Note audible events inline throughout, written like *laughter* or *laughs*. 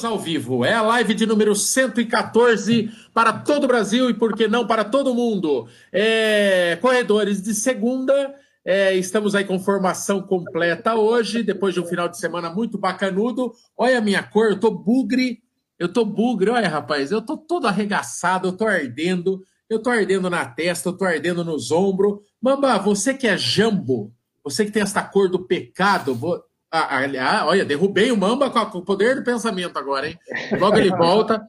Estamos ao vivo. É a live de número 114 para todo o Brasil e, por que não, para todo mundo. É, corredores de segunda. É, estamos aí com formação completa hoje, depois de um final de semana muito bacanudo. Olha a minha cor, eu tô bugre. Eu tô bugre, olha, rapaz, eu tô todo arregaçado, eu tô ardendo. Eu tô ardendo na testa, eu tô ardendo nos ombros. Mamba, você que é jambo, você que tem essa cor do pecado, vou... Ah, ah, olha, derrubei o Mamba com o poder do pensamento agora, hein? Logo ele volta,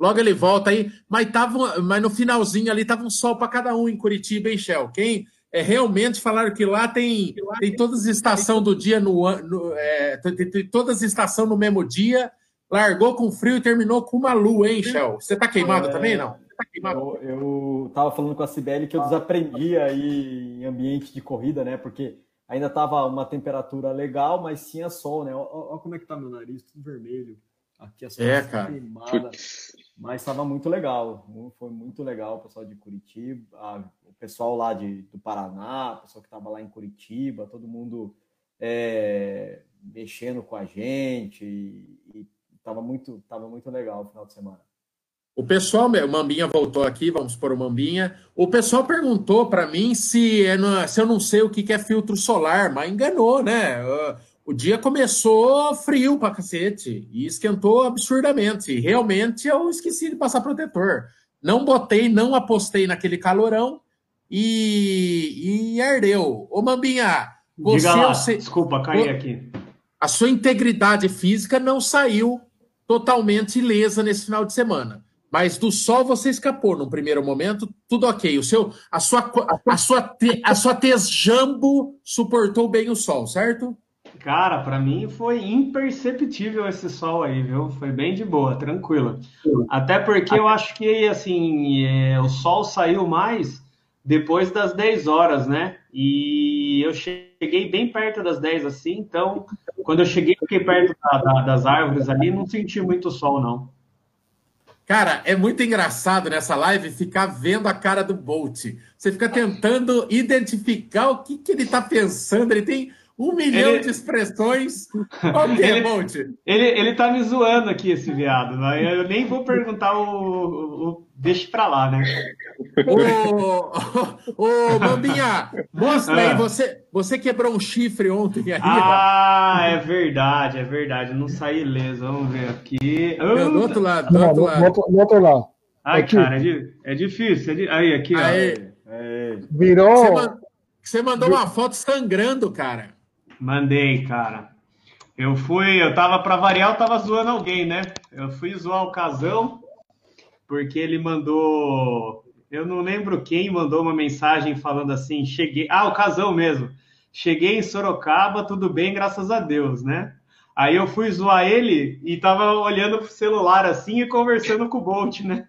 logo ele volta aí. Mas, tava, mas no finalzinho ali tava um sol para cada um em Curitiba, hein, Shell? Quem é, realmente falaram que lá tem, tem todas as estações do dia no, no é, tem, tem, todas as estações no mesmo dia. Largou com frio e terminou com uma lua, hein, Shell? Você tá queimado é, também, não? Tá queimado? Eu, eu tava falando com a Cibele que eu desaprendi aí em ambiente de corrida, né? Porque Ainda estava uma temperatura legal, mas tinha sol, né? Olha como é que tá meu nariz, tudo vermelho. Aqui as é, cara. mas estava muito legal. Foi muito legal o pessoal de Curitiba, a, o pessoal lá de, do Paraná, o pessoal que estava lá em Curitiba, todo mundo é, mexendo com a gente e, estava muito, tava muito legal o final de semana. O pessoal, o Mambinha voltou aqui, vamos por o Mambinha. O pessoal perguntou para mim se, é se eu não sei o que é filtro solar, mas enganou, né? O dia começou frio pra cacete e esquentou absurdamente. Realmente eu esqueci de passar protetor. Não botei, não apostei naquele calorão e, e ardeu. Ô Mambinha, você. Diga lá, desculpa, caí aqui. A sua integridade física não saiu totalmente ilesa nesse final de semana. Mas do sol você escapou no primeiro momento, tudo ok. O seu, a sua, a sua, a sua tez jambo suportou bem o sol, certo? Cara, para mim foi imperceptível esse sol aí, viu? Foi bem de boa, tranquilo. Até porque eu acho que assim é, o sol saiu mais depois das 10 horas, né? E eu cheguei bem perto das 10 assim, então quando eu cheguei, fiquei perto da, da, das árvores ali, não senti muito sol, não. Cara, é muito engraçado nessa live ficar vendo a cara do Bolt. Você fica tentando identificar o que, que ele está pensando. Ele tem um milhão ele... de expressões. Qual que é, Bolt? Ele, ele tá me zoando aqui, esse viado. Né? Eu nem vou perguntar o, o deixa pra lá, né? Ô, Mambinha, mostra aí, ah. você, você quebrou um chifre ontem aí. Ah, é verdade, é verdade. Não saí ileso. Vamos ver aqui. Meu, do outro lado, do outro lado. Do outro lado. Ai, aqui. cara, é, é difícil. É di... Aí, aqui, aí. ó. Aí. Virou. Você, man... você mandou uma foto sangrando, cara. Mandei, cara. Eu fui, eu tava para variar, eu tava zoando alguém, né? Eu fui zoar o casão porque ele mandou. Eu não lembro quem mandou uma mensagem falando assim: cheguei. Ah, o casão mesmo. Cheguei em Sorocaba, tudo bem, graças a Deus, né? Aí eu fui zoar ele e tava olhando pro celular assim e conversando com o Bolt, né?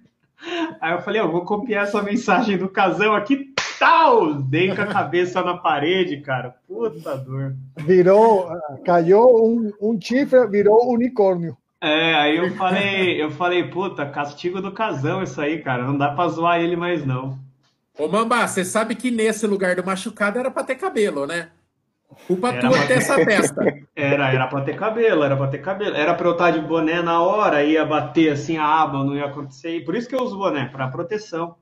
Aí eu falei, eu vou copiar essa mensagem do casão aqui, tal! Dei com a cabeça na parede, cara. Puta dor. Virou, caiu um, um chifre, virou unicórnio. É, aí eu falei, eu falei, puta, castigo do casão isso aí, cara. Não dá pra zoar ele mais, não. Ô, Mamba, você sabe que nesse lugar do machucado era pra ter cabelo, né? Culpa era tua ter essa testa. Era, era pra ter cabelo, era pra ter cabelo. Era pra eu estar de boné na hora, ia bater assim a aba, não ia acontecer. Por isso que eu uso boné, pra proteção.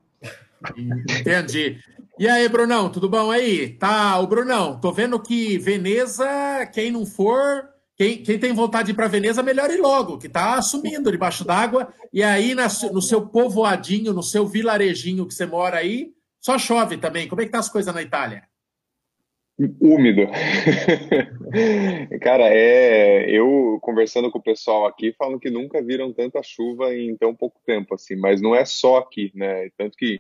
Entendi. E aí, Brunão, tudo bom aí? Tá, o Brunão, tô vendo que Veneza, quem não for, quem, quem, tem vontade de ir para Veneza, melhor ir logo, que está sumindo debaixo d'água. E aí, na, no seu povoadinho, no seu vilarejinho que você mora aí, só chove também. Como é que tá as coisas na Itália? Úmido. *laughs* Cara, é. Eu conversando com o pessoal aqui, falam que nunca viram tanta chuva em tão pouco tempo, assim, mas não é só aqui, né? Tanto que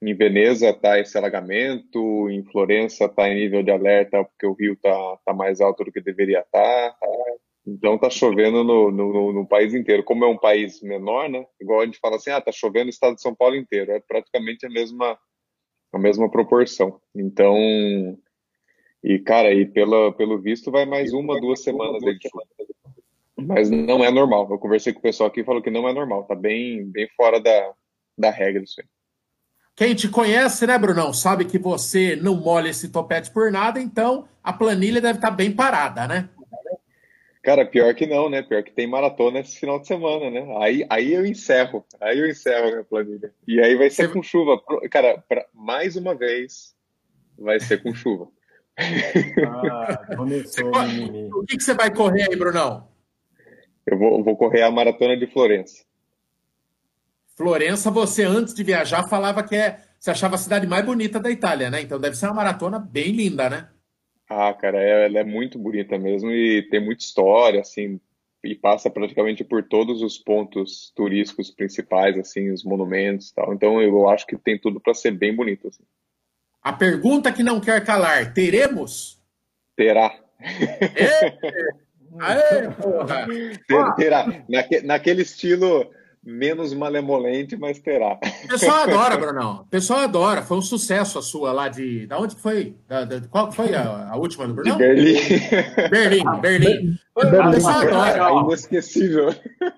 em Veneza está esse alagamento, em Florença está em nível de alerta porque o rio está tá mais alto do que deveria estar. Tá. Então está chovendo no, no, no, país inteiro. Como é um país menor, né? Igual a gente fala assim, ah, está chovendo no estado de São Paulo inteiro. É praticamente a mesma, a mesma proporção. Então, e cara, e pela, pelo visto vai mais uma, duas semanas de chuva. Mas não é normal. Eu conversei com o pessoal aqui e falou que não é normal. Tá bem, bem fora da, da regra isso aí. Quem te conhece, né, Brunão, sabe que você não molha esse topete por nada, então a planilha deve estar tá bem parada, né? Cara, pior que não, né? Pior que tem maratona esse final de semana, né? Aí, aí eu encerro, aí eu encerro a minha planilha. E aí vai ser Você... com chuva. Cara, pra, mais uma vez, vai ser com chuva. Ah, começou, *laughs* o que, que você vai correr aí, Brunão? Eu vou, vou correr a maratona de Florença. Florença, você antes de viajar falava que é, você achava a cidade mais bonita da Itália, né? Então deve ser uma maratona bem linda, né? Ah, cara, é, ela é muito bonita mesmo e tem muita história, assim, e passa praticamente por todos os pontos turísticos principais, assim, os monumentos e tal. Então eu acho que tem tudo para ser bem bonito, assim. A pergunta que não quer calar, teremos? Terá. É. *laughs* Aê, porra. Terá. Naque, naquele estilo menos malemolente, mas terá. O pessoal *laughs* adora, Brunão. O pessoal adora. Foi um sucesso a sua lá de. Da onde foi? Da, da, qual foi a, a, última do Brunão? De Berlim. Berlim, Berlim. O pessoal adora. É inesquecível.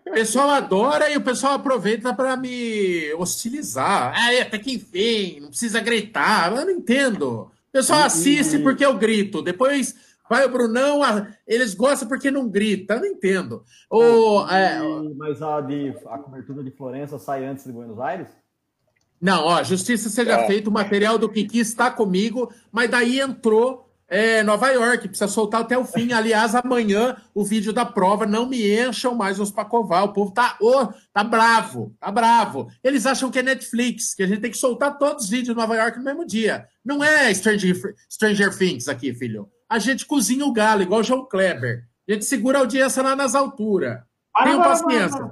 O pessoal adora e o pessoal aproveita para me hostilizar. Ah, até que enfim, não precisa gritar. Eu não entendo. O pessoal assiste porque eu grito. Depois Vai o Brunão, eles gostam porque não grita, eu não entendo. O, é, mas a, de, a cobertura de Florença sai antes de Buenos Aires? Não, ó, justiça seja é. feita, o material do Kiki está comigo, mas daí entrou é, Nova York, precisa soltar até o fim. *laughs* Aliás, amanhã o vídeo da prova, não me encham mais os pacovar. O povo tá, oh, tá bravo, tá bravo. Eles acham que é Netflix, que a gente tem que soltar todos os vídeos de Nova York no mesmo dia. Não é Stranger, Stranger Things aqui, filho a gente cozinha o galo, igual o João Kleber. A gente segura a audiência lá nas alturas. Tenham paciência.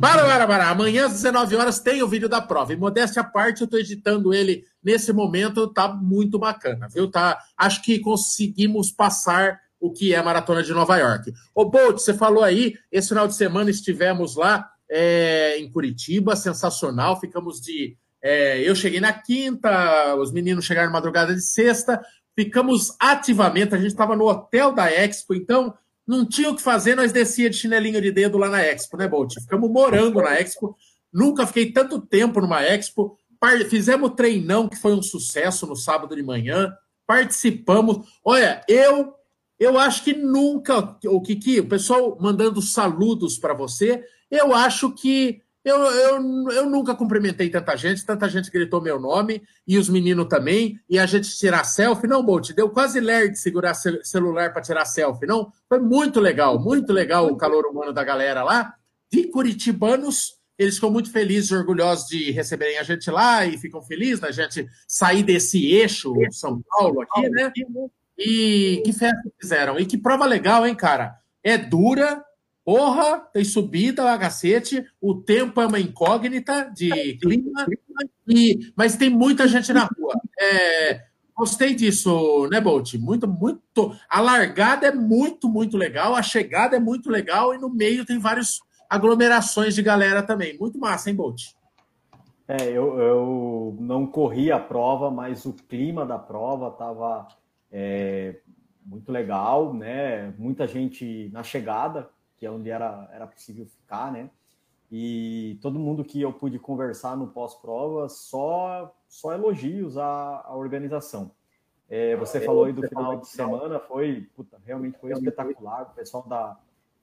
Para, para, para. Amanhã às 19 horas tem o vídeo da prova. E modéstia à parte, eu estou editando ele nesse momento, tá muito bacana, viu? Tá, acho que conseguimos passar o que é a Maratona de Nova York. Ô, Bolt, você falou aí, esse final de semana estivemos lá é, em Curitiba, sensacional. Ficamos de. É, eu cheguei na quinta, os meninos chegaram na madrugada de sexta, ficamos ativamente, a gente estava no hotel da Expo, então não tinha o que fazer, nós descia de chinelinho de dedo lá na Expo, né, Bolt? Ficamos morando na Expo, nunca fiquei tanto tempo numa Expo, fizemos treinão, que foi um sucesso no sábado de manhã, participamos. Olha, eu eu acho que nunca, o Kiki, o pessoal mandando saludos para você, eu acho que eu, eu, eu nunca cumprimentei tanta gente, tanta gente gritou meu nome, e os meninos também, e a gente tirar selfie. Não, Bolt, deu quase ler de segurar celular para tirar selfie, não? Foi muito legal, muito legal o calor humano da galera lá. De curitibanos, eles ficam muito felizes orgulhosos de receberem a gente lá e ficam felizes da gente sair desse eixo São Paulo aqui, né? E que festa fizeram. E que prova legal, hein, cara? É dura, Porra, tem subida lá, cacete. O tempo é uma incógnita de clima, e, mas tem muita gente na rua. É, gostei disso, né, Bolt? Muito, muito. A largada é muito, muito legal, a chegada é muito legal, e no meio tem várias aglomerações de galera também. Muito massa, hein, Bolt? É, eu, eu não corri a prova, mas o clima da prova estava é, muito legal, né? Muita gente na chegada, que é onde era, era possível ficar, né? E todo mundo que eu pude conversar no pós-prova, só, só elogios à, à organização. É, você falou aí do final de semana, foi, puta, realmente foi espetacular. O pessoal da,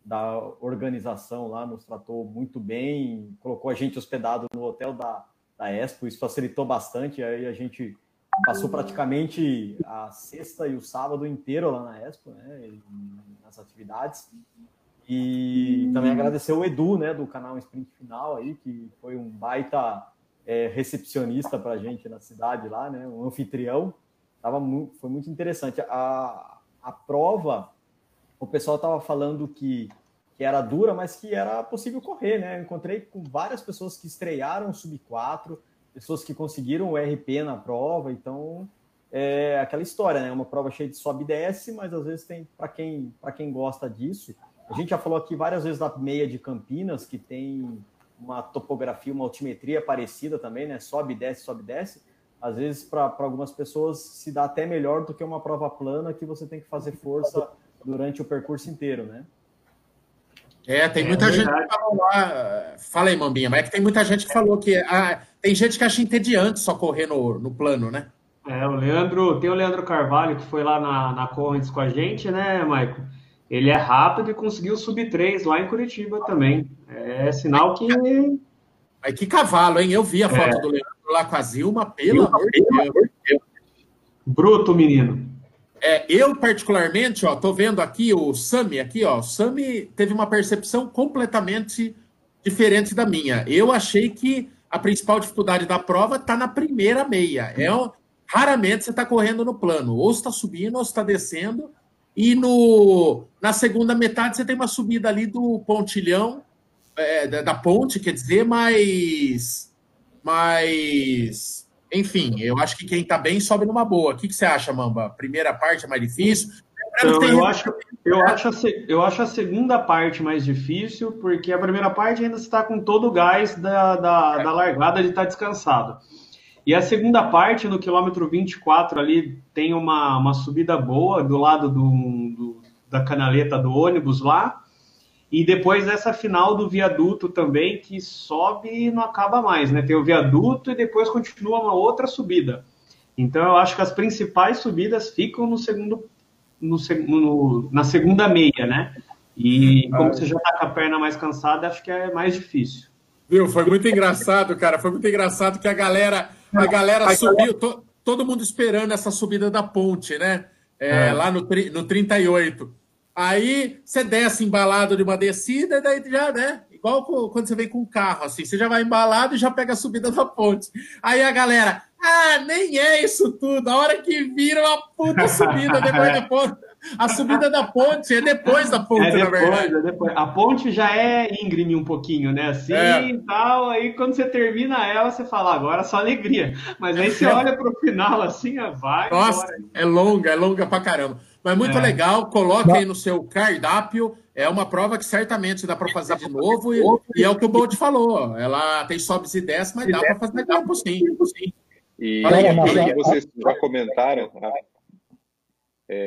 da organização lá nos tratou muito bem, colocou a gente hospedado no hotel da, da Expo, isso facilitou bastante. Aí a gente passou praticamente a sexta e o sábado inteiro lá na Expo, né, nas atividades. E também agradecer o Edu, né, do canal Sprint Final aí, que foi um baita é, recepcionista para a gente na cidade lá, né, um anfitrião. Tava muito, foi muito interessante. A, a prova, o pessoal estava falando que, que era dura, mas que era possível correr, né? Eu encontrei com várias pessoas que estrearam sub 4, pessoas que conseguiram o RP na prova, então é aquela história, né? Uma prova cheia de sobe e desce, mas às vezes tem para quem para quem gosta disso, a gente já falou aqui várias vezes da meia de Campinas, que tem uma topografia, uma altimetria parecida também, né? Sobe, desce, sobe, desce. Às vezes, para algumas pessoas, se dá até melhor do que uma prova plana que você tem que fazer força durante o percurso inteiro, né? É, tem muita é gente que falou lá. Fala aí, Mambinha, mas é que tem muita gente que falou que. Ah, tem gente que acha entediante só correr no, no plano, né? É, o Leandro, tem o Leandro Carvalho que foi lá na, na Correntes com a gente, né, Maico? Ele é rápido e conseguiu subir três lá em Curitiba também. É sinal que. Mas que cavalo, hein? Eu vi a foto é. do Leandro lá com a Zilma, pelo amor de Deus. Bruto, menino. É, eu, particularmente, ó, tô vendo aqui o Sami, aqui, ó. O Sami teve uma percepção completamente diferente da minha. Eu achei que a principal dificuldade da prova está na primeira meia. É, raramente você está correndo no plano. Ou está subindo, ou está descendo. E no, na segunda metade você tem uma subida ali do pontilhão, é, da, da, ponte, quer dizer, mas. Mas enfim, eu acho que quem está bem sobe numa boa. O que, que você acha, Mamba? Primeira parte é mais difícil? Então, eu, acho, eu, acho a, eu acho a segunda parte mais difícil, porque a primeira parte ainda está com todo o gás da, da, da largada de estar tá descansado. E a segunda parte, no quilômetro 24, ali tem uma, uma subida boa do lado do, do da canaleta do ônibus lá. E depois essa final do viaduto também, que sobe e não acaba mais, né? Tem o viaduto e depois continua uma outra subida. Então eu acho que as principais subidas ficam no segundo, no, no na segunda meia, né? E como ah. você já tá com a perna mais cansada, acho que é mais difícil. Viu? Foi muito engraçado, cara. Foi muito engraçado que a galera, a galera subiu, to, todo mundo esperando essa subida da ponte, né? É, é. Lá no, no 38. Aí você desce embalado de uma descida, daí já, né? Igual quando você vem com um carro, assim, você já vai embalado e já pega a subida da ponte. Aí a galera, ah, nem é isso tudo. A hora que vira uma puta subida depois da *laughs* ponte. A subida da ponte é depois da ponte, é depois, na verdade. É depois. A ponte já é íngreme um pouquinho, né? Assim é. e tal. Aí quando você termina ela, você fala, agora só alegria. Mas aí você olha para o final assim, vai. Nossa, embora. é longa, é longa pra caramba. Mas muito é. legal, coloque aí no seu cardápio. É uma prova que certamente dá para fazer de novo. E, e, é o que o Bolt falou. Ela tem sobes e desce, mas dá para fazer tempo sim. sim. E aí, vocês já comentaram né? é,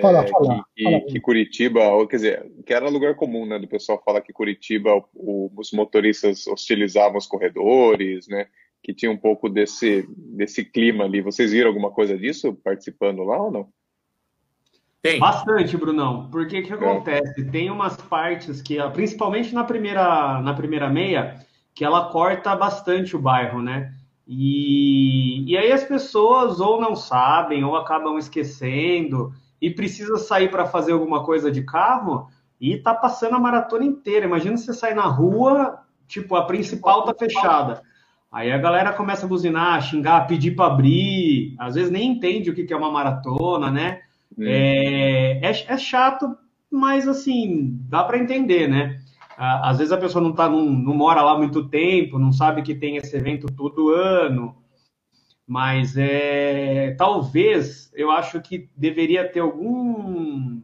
fala, fala, que, fala. que, Curitiba, ou, quer dizer, que era lugar comum, né? Do pessoal falar que Curitiba, o, os motoristas hostilizavam os corredores, né? Que tinha um pouco desse, desse clima ali. Vocês viram alguma coisa disso participando lá ou não? Tem. Bastante, Brunão. Porque o que acontece? Tem umas partes que, principalmente na primeira, na primeira meia, que ela corta bastante o bairro, né? E, e aí as pessoas ou não sabem ou acabam esquecendo e precisa sair para fazer alguma coisa de carro e tá passando a maratona inteira. Imagina você sair na rua, tipo, a principal tá fechada. Aí a galera começa a buzinar, xingar, pedir para abrir, às vezes nem entende o que é uma maratona, né? É, é, é, chato, mas assim, dá para entender, né? Às vezes a pessoa não, tá, não, não mora lá muito tempo, não sabe que tem esse evento todo ano, mas é, talvez eu acho que deveria ter algum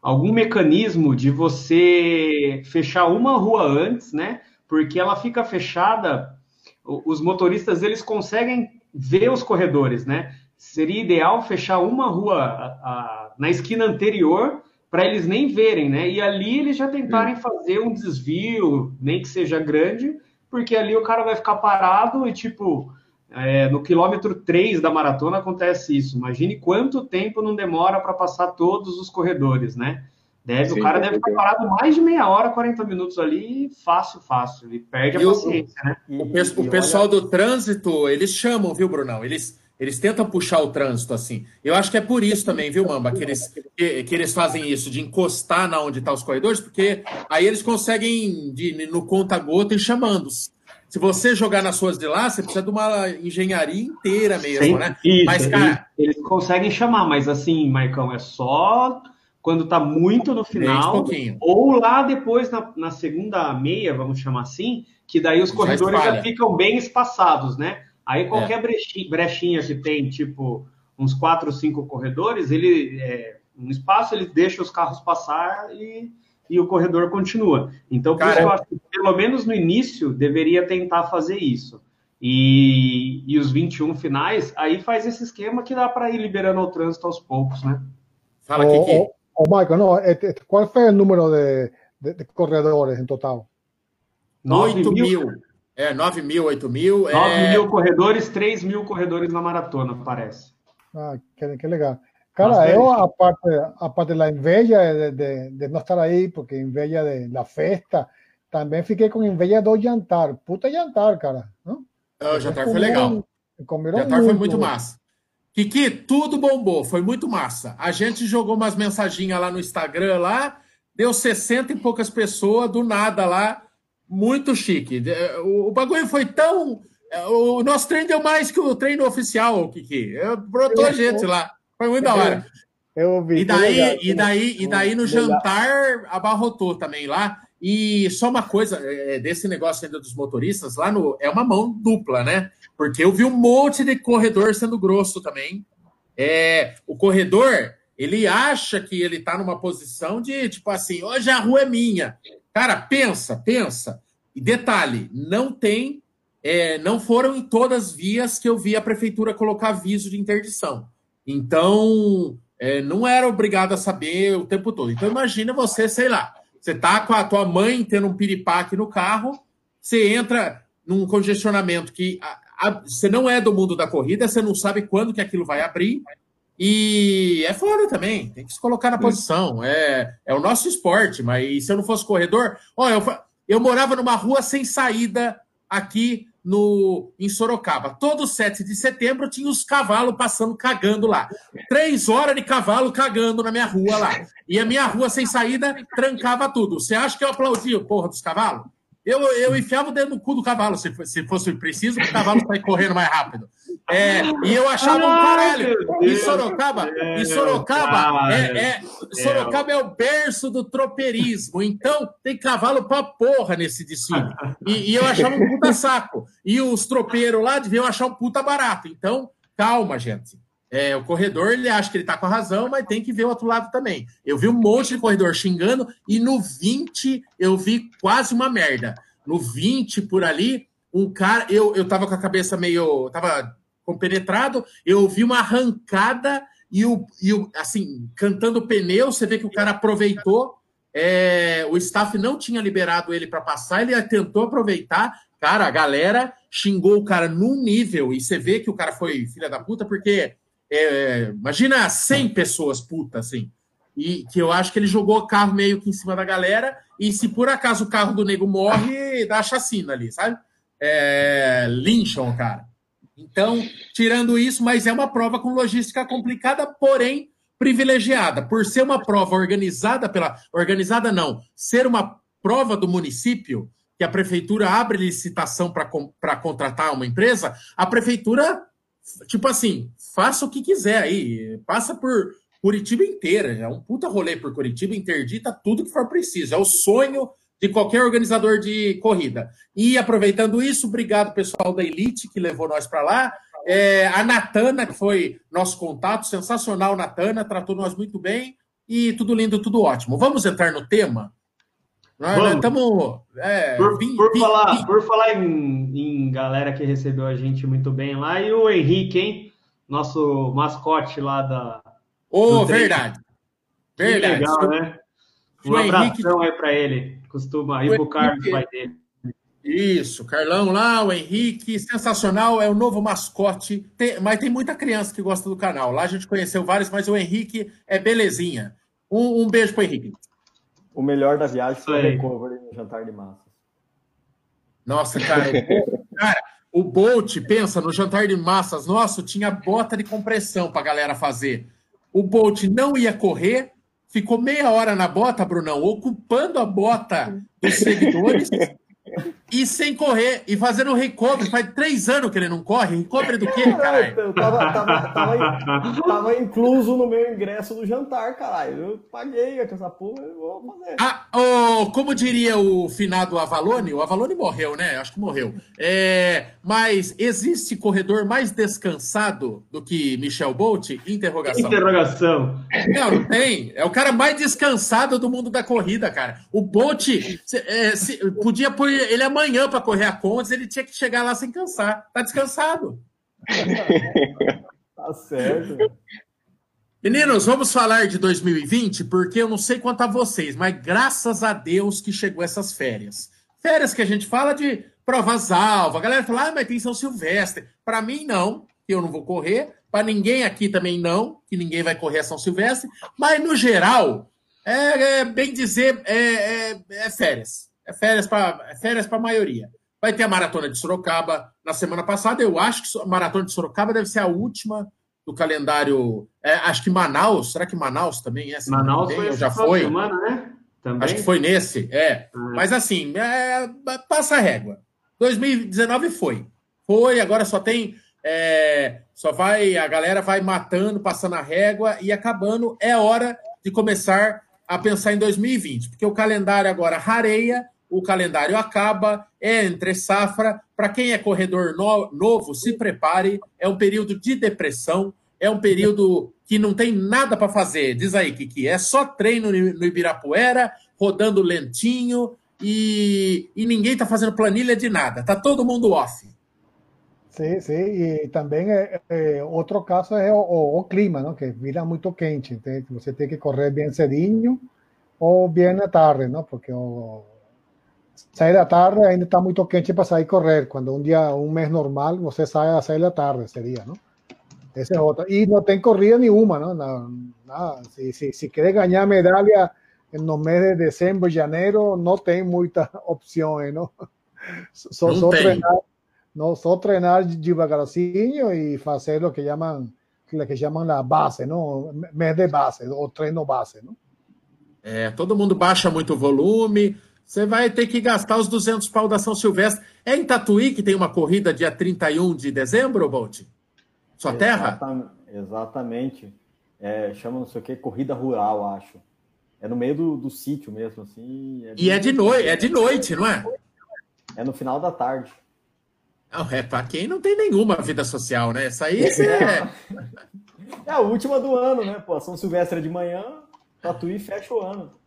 algum mecanismo de você fechar uma rua antes, né? Porque ela fica fechada, os motoristas eles conseguem ver os corredores, né? seria ideal fechar uma rua a, a, na esquina anterior para eles nem verem, né? E ali eles já tentarem fazer um desvio, nem que seja grande, porque ali o cara vai ficar parado e, tipo, é, no quilômetro 3 da maratona acontece isso. Imagine quanto tempo não demora para passar todos os corredores, né? Deve, Sim, o cara deve ficar parado mais de meia hora, 40 minutos ali, fácil, fácil. Ele perde a e paciência, o, né? O, o, o pessoal olha... do trânsito, eles chamam, viu, Brunão? Eles eles tentam puxar o trânsito assim. Eu acho que é por isso também, viu, Mamba, que eles, que, que eles fazem isso, de encostar na onde estão tá os corredores, porque aí eles conseguem, de, no conta-gota, ir chamando. Se você jogar nas suas de lá, você precisa de uma engenharia inteira mesmo, Sim, né? Isso, mas, cara. Eles, eles, conseguem chamar, mas assim, Maicão, é só quando tá muito no final. Ou lá depois, na, na segunda meia, vamos chamar assim, que daí os corredores já, já ficam bem espaçados, né? Aí qualquer é. brechinha, que tem, tipo, uns quatro, cinco corredores, ele é, um espaço, ele deixa os carros passar e, e o corredor continua. Então, por isso eu acho que, pelo menos no início, deveria tentar fazer isso. E, e os 21 finais, aí faz esse esquema que dá para ir liberando o trânsito aos poucos, né? Fala aqui. Oh, oh, oh, Michael, não, qual foi o número de, de, de corredores em total? 8 mil. mil. É, 9 mil, 8 mil. 9 é... mil corredores, 3 mil corredores na maratona, parece. Ah, que, que legal. Cara, eu, aparte, aparte da inveja de, de, de, não estar aí, porque inveja de, da festa, também fiquei com inveja do jantar. Puta jantar, cara. Não? O jantar foi legal. O jantar foi muito massa. Kiki, tudo bombou, foi muito massa. A gente jogou umas mensaginhas lá no Instagram, lá, deu 60 e poucas pessoas, do nada lá, muito chique. O, o bagulho foi tão. O nosso treino deu mais que o treino oficial, Kiki. Brotou a gente lá. Foi muito da hora. Eu ouvi. E daí, e daí, e daí no jantar abarrotou também lá. E só uma coisa é, desse negócio ainda dos motoristas, lá no. É uma mão dupla, né? Porque eu vi um monte de corredor sendo grosso também. É, o corredor, ele acha que ele tá numa posição de tipo assim, hoje a rua é minha. Cara, pensa, pensa. E detalhe, não tem, é, não foram em todas as vias que eu vi a prefeitura colocar aviso de interdição. Então, é, não era obrigado a saber o tempo todo. Então, imagina você, sei lá, você tá com a tua mãe tendo um piripaque no carro, você entra num congestionamento que você não é do mundo da corrida, você não sabe quando que aquilo vai abrir. E é foda também, tem que se colocar na posição. É, é o nosso esporte, mas se eu não fosse corredor. Ó, eu, eu morava numa rua sem saída aqui no, em Sorocaba. Todo 7 de setembro tinha os cavalos passando cagando lá. Três horas de cavalo cagando na minha rua lá. E a minha rua sem saída trancava tudo. Você acha que eu aplaudia, porra, dos cavalos? Eu, eu enfiava o dedo no cu do cavalo, se, se fosse preciso, o cavalo sair correndo mais rápido. É, e eu achava um caralho. Em Sorocaba, em Sorocaba, é, é, Sorocaba é o berço do tropeirismo. Então, tem cavalo pra porra nesse desfile. E, e eu achava um puta saco. E os tropeiros lá deviam achar um puta barato. Então, calma, gente. É, o corredor, ele acha que ele tá com a razão, mas tem que ver o outro lado também. Eu vi um monte de corredor xingando, e no 20 eu vi quase uma merda. No 20 por ali, um cara, eu, eu tava com a cabeça meio. tava compenetrado, eu vi uma arrancada e o, e o assim, cantando pneu, você vê que o cara aproveitou. É, o staff não tinha liberado ele para passar, ele tentou aproveitar. Cara, a galera xingou o cara num nível, e você vê que o cara foi filha da puta, porque é, imagina 100 pessoas putas, assim. E que eu acho que ele jogou o carro meio que em cima da galera. E se por acaso o carro do nego morre, dá chacina ali, sabe? É, lincham o cara. Então, tirando isso, mas é uma prova com logística complicada, porém privilegiada. Por ser uma prova organizada pela. Organizada não, ser uma prova do município, que a prefeitura abre licitação para contratar uma empresa, a prefeitura tipo assim, faça o que quiser aí, passa por Curitiba inteira, é um puta rolê por Curitiba, interdita tudo que for preciso, é o sonho de qualquer organizador de corrida. E aproveitando isso, obrigado pessoal da Elite que levou nós para lá, é, a Natana, que foi nosso contato, sensacional, Natana, tratou nós muito bem e tudo lindo, tudo ótimo. Vamos entrar no tema? Nós estamos. É, por, por, falar, por falar em, em, galera que recebeu a gente muito bem lá, e o Henrique, hein? Nosso mascote lá da. Ô, oh, verdade. Verdade. Que legal, né? Um o abração Henrique... aí para ele. Costuma ir pro Carlos, pai dele. Isso, Carlão lá, o Henrique, sensacional, é o novo mascote. Tem, mas tem muita criança que gosta do canal. Lá a gente conheceu vários, mas o Henrique é belezinha. Um, um beijo pro Henrique o melhor da viagem foi o recovery no jantar de massas. Nossa, cara, *laughs* cara, o Bolt, pensa, no jantar de massas nosso, tinha bota de compressão para galera fazer. O Bolt não ia correr, ficou meia hora na bota, Brunão, ocupando a bota dos seguidores *laughs* e sem correr, e fazendo recovery. Faz três anos que ele não corre. Recovery do quê, caralho? Eu tava, tava, tava, tava, incluso no meu ingresso do jantar, caralho. Eu paguei essa porra, eu vou fazer. Ah, oh, como diria o finado Avalone, o Avalone morreu, né? Acho que morreu. É, mas existe corredor mais descansado do que Michel Bolt? Interrogação. Interrogação. Não, não tem. É o cara mais descansado do mundo da corrida, cara. O Bolt é, podia pôr ele amanhã para correr a Contas, ele tinha que chegar lá sem cansar. Tá descansado. tá certo. Meninos, vamos falar de 2020, porque eu não sei quanto a vocês, mas graças a Deus que chegou essas férias. Férias que a gente fala de provas alva. A galera fala, ah, mas tem São Silvestre. Para mim, não, eu não vou correr. Para ninguém aqui também não, que ninguém vai correr a São Silvestre, mas no geral, é, é bem dizer, é, é, é férias. É férias para é férias a maioria. Vai ter a maratona de Sorocaba na semana passada. Eu acho que a maratona de Sorocaba deve ser a última do calendário. É, acho que Manaus, será que Manaus também é? Manaus foi já foi. Semana, né? Também? Acho que foi nesse, é. Ah. Mas assim, é, passa a régua. 2019 foi. Foi, agora só tem. É, só vai. A galera vai matando, passando a régua e acabando. É hora de começar a pensar em 2020, porque o calendário agora rareia, o calendário acaba, é entre safra. Para quem é corredor no, novo, se prepare. É um período de depressão, é um período que não tem nada para fazer. Diz aí, Kiki. É só treino no Ibirapuera, rodando lentinho e, e ninguém está fazendo planilha de nada. Está todo mundo off. Sim, sim. E também é, é, outro caso é o, o, o, clima, não? que vira muito quente. Então, você tem que correr bem cedinho ou bem à tarde, não? porque o, sair da tarde ainda está muito quente para sair correr. Quando um dia, um mês normal, você sai a sair da tarde, seria, não? Essa é outra. E não tem corrida nenhuma, não? não, não se, se, se quer ganhar medalha no mês de dezembro, janeiro, não tem muitas opções, não? Só, não só treinar no só treinar devagarzinho e fazer o que chamam que chamam a base, não? Mês de base, o treino base, não? É, todo mundo baixa muito volume, você vai ter que gastar os 200 pau da São Silvestre. É em Tatuí que tem uma corrida dia 31 de dezembro, Bolt? Sua terra? Exatamente. É, chama não sei o que, corrida rural, acho. É no meio do, do sítio mesmo, assim. É e é de noite, é de noite, não é? É no final da tarde. Não, é para quem não tem nenhuma vida social, né? Essa aí *laughs* é... é a última do ano, né? Pô, São Silvestre é de manhã, Tatuí fecha o ano.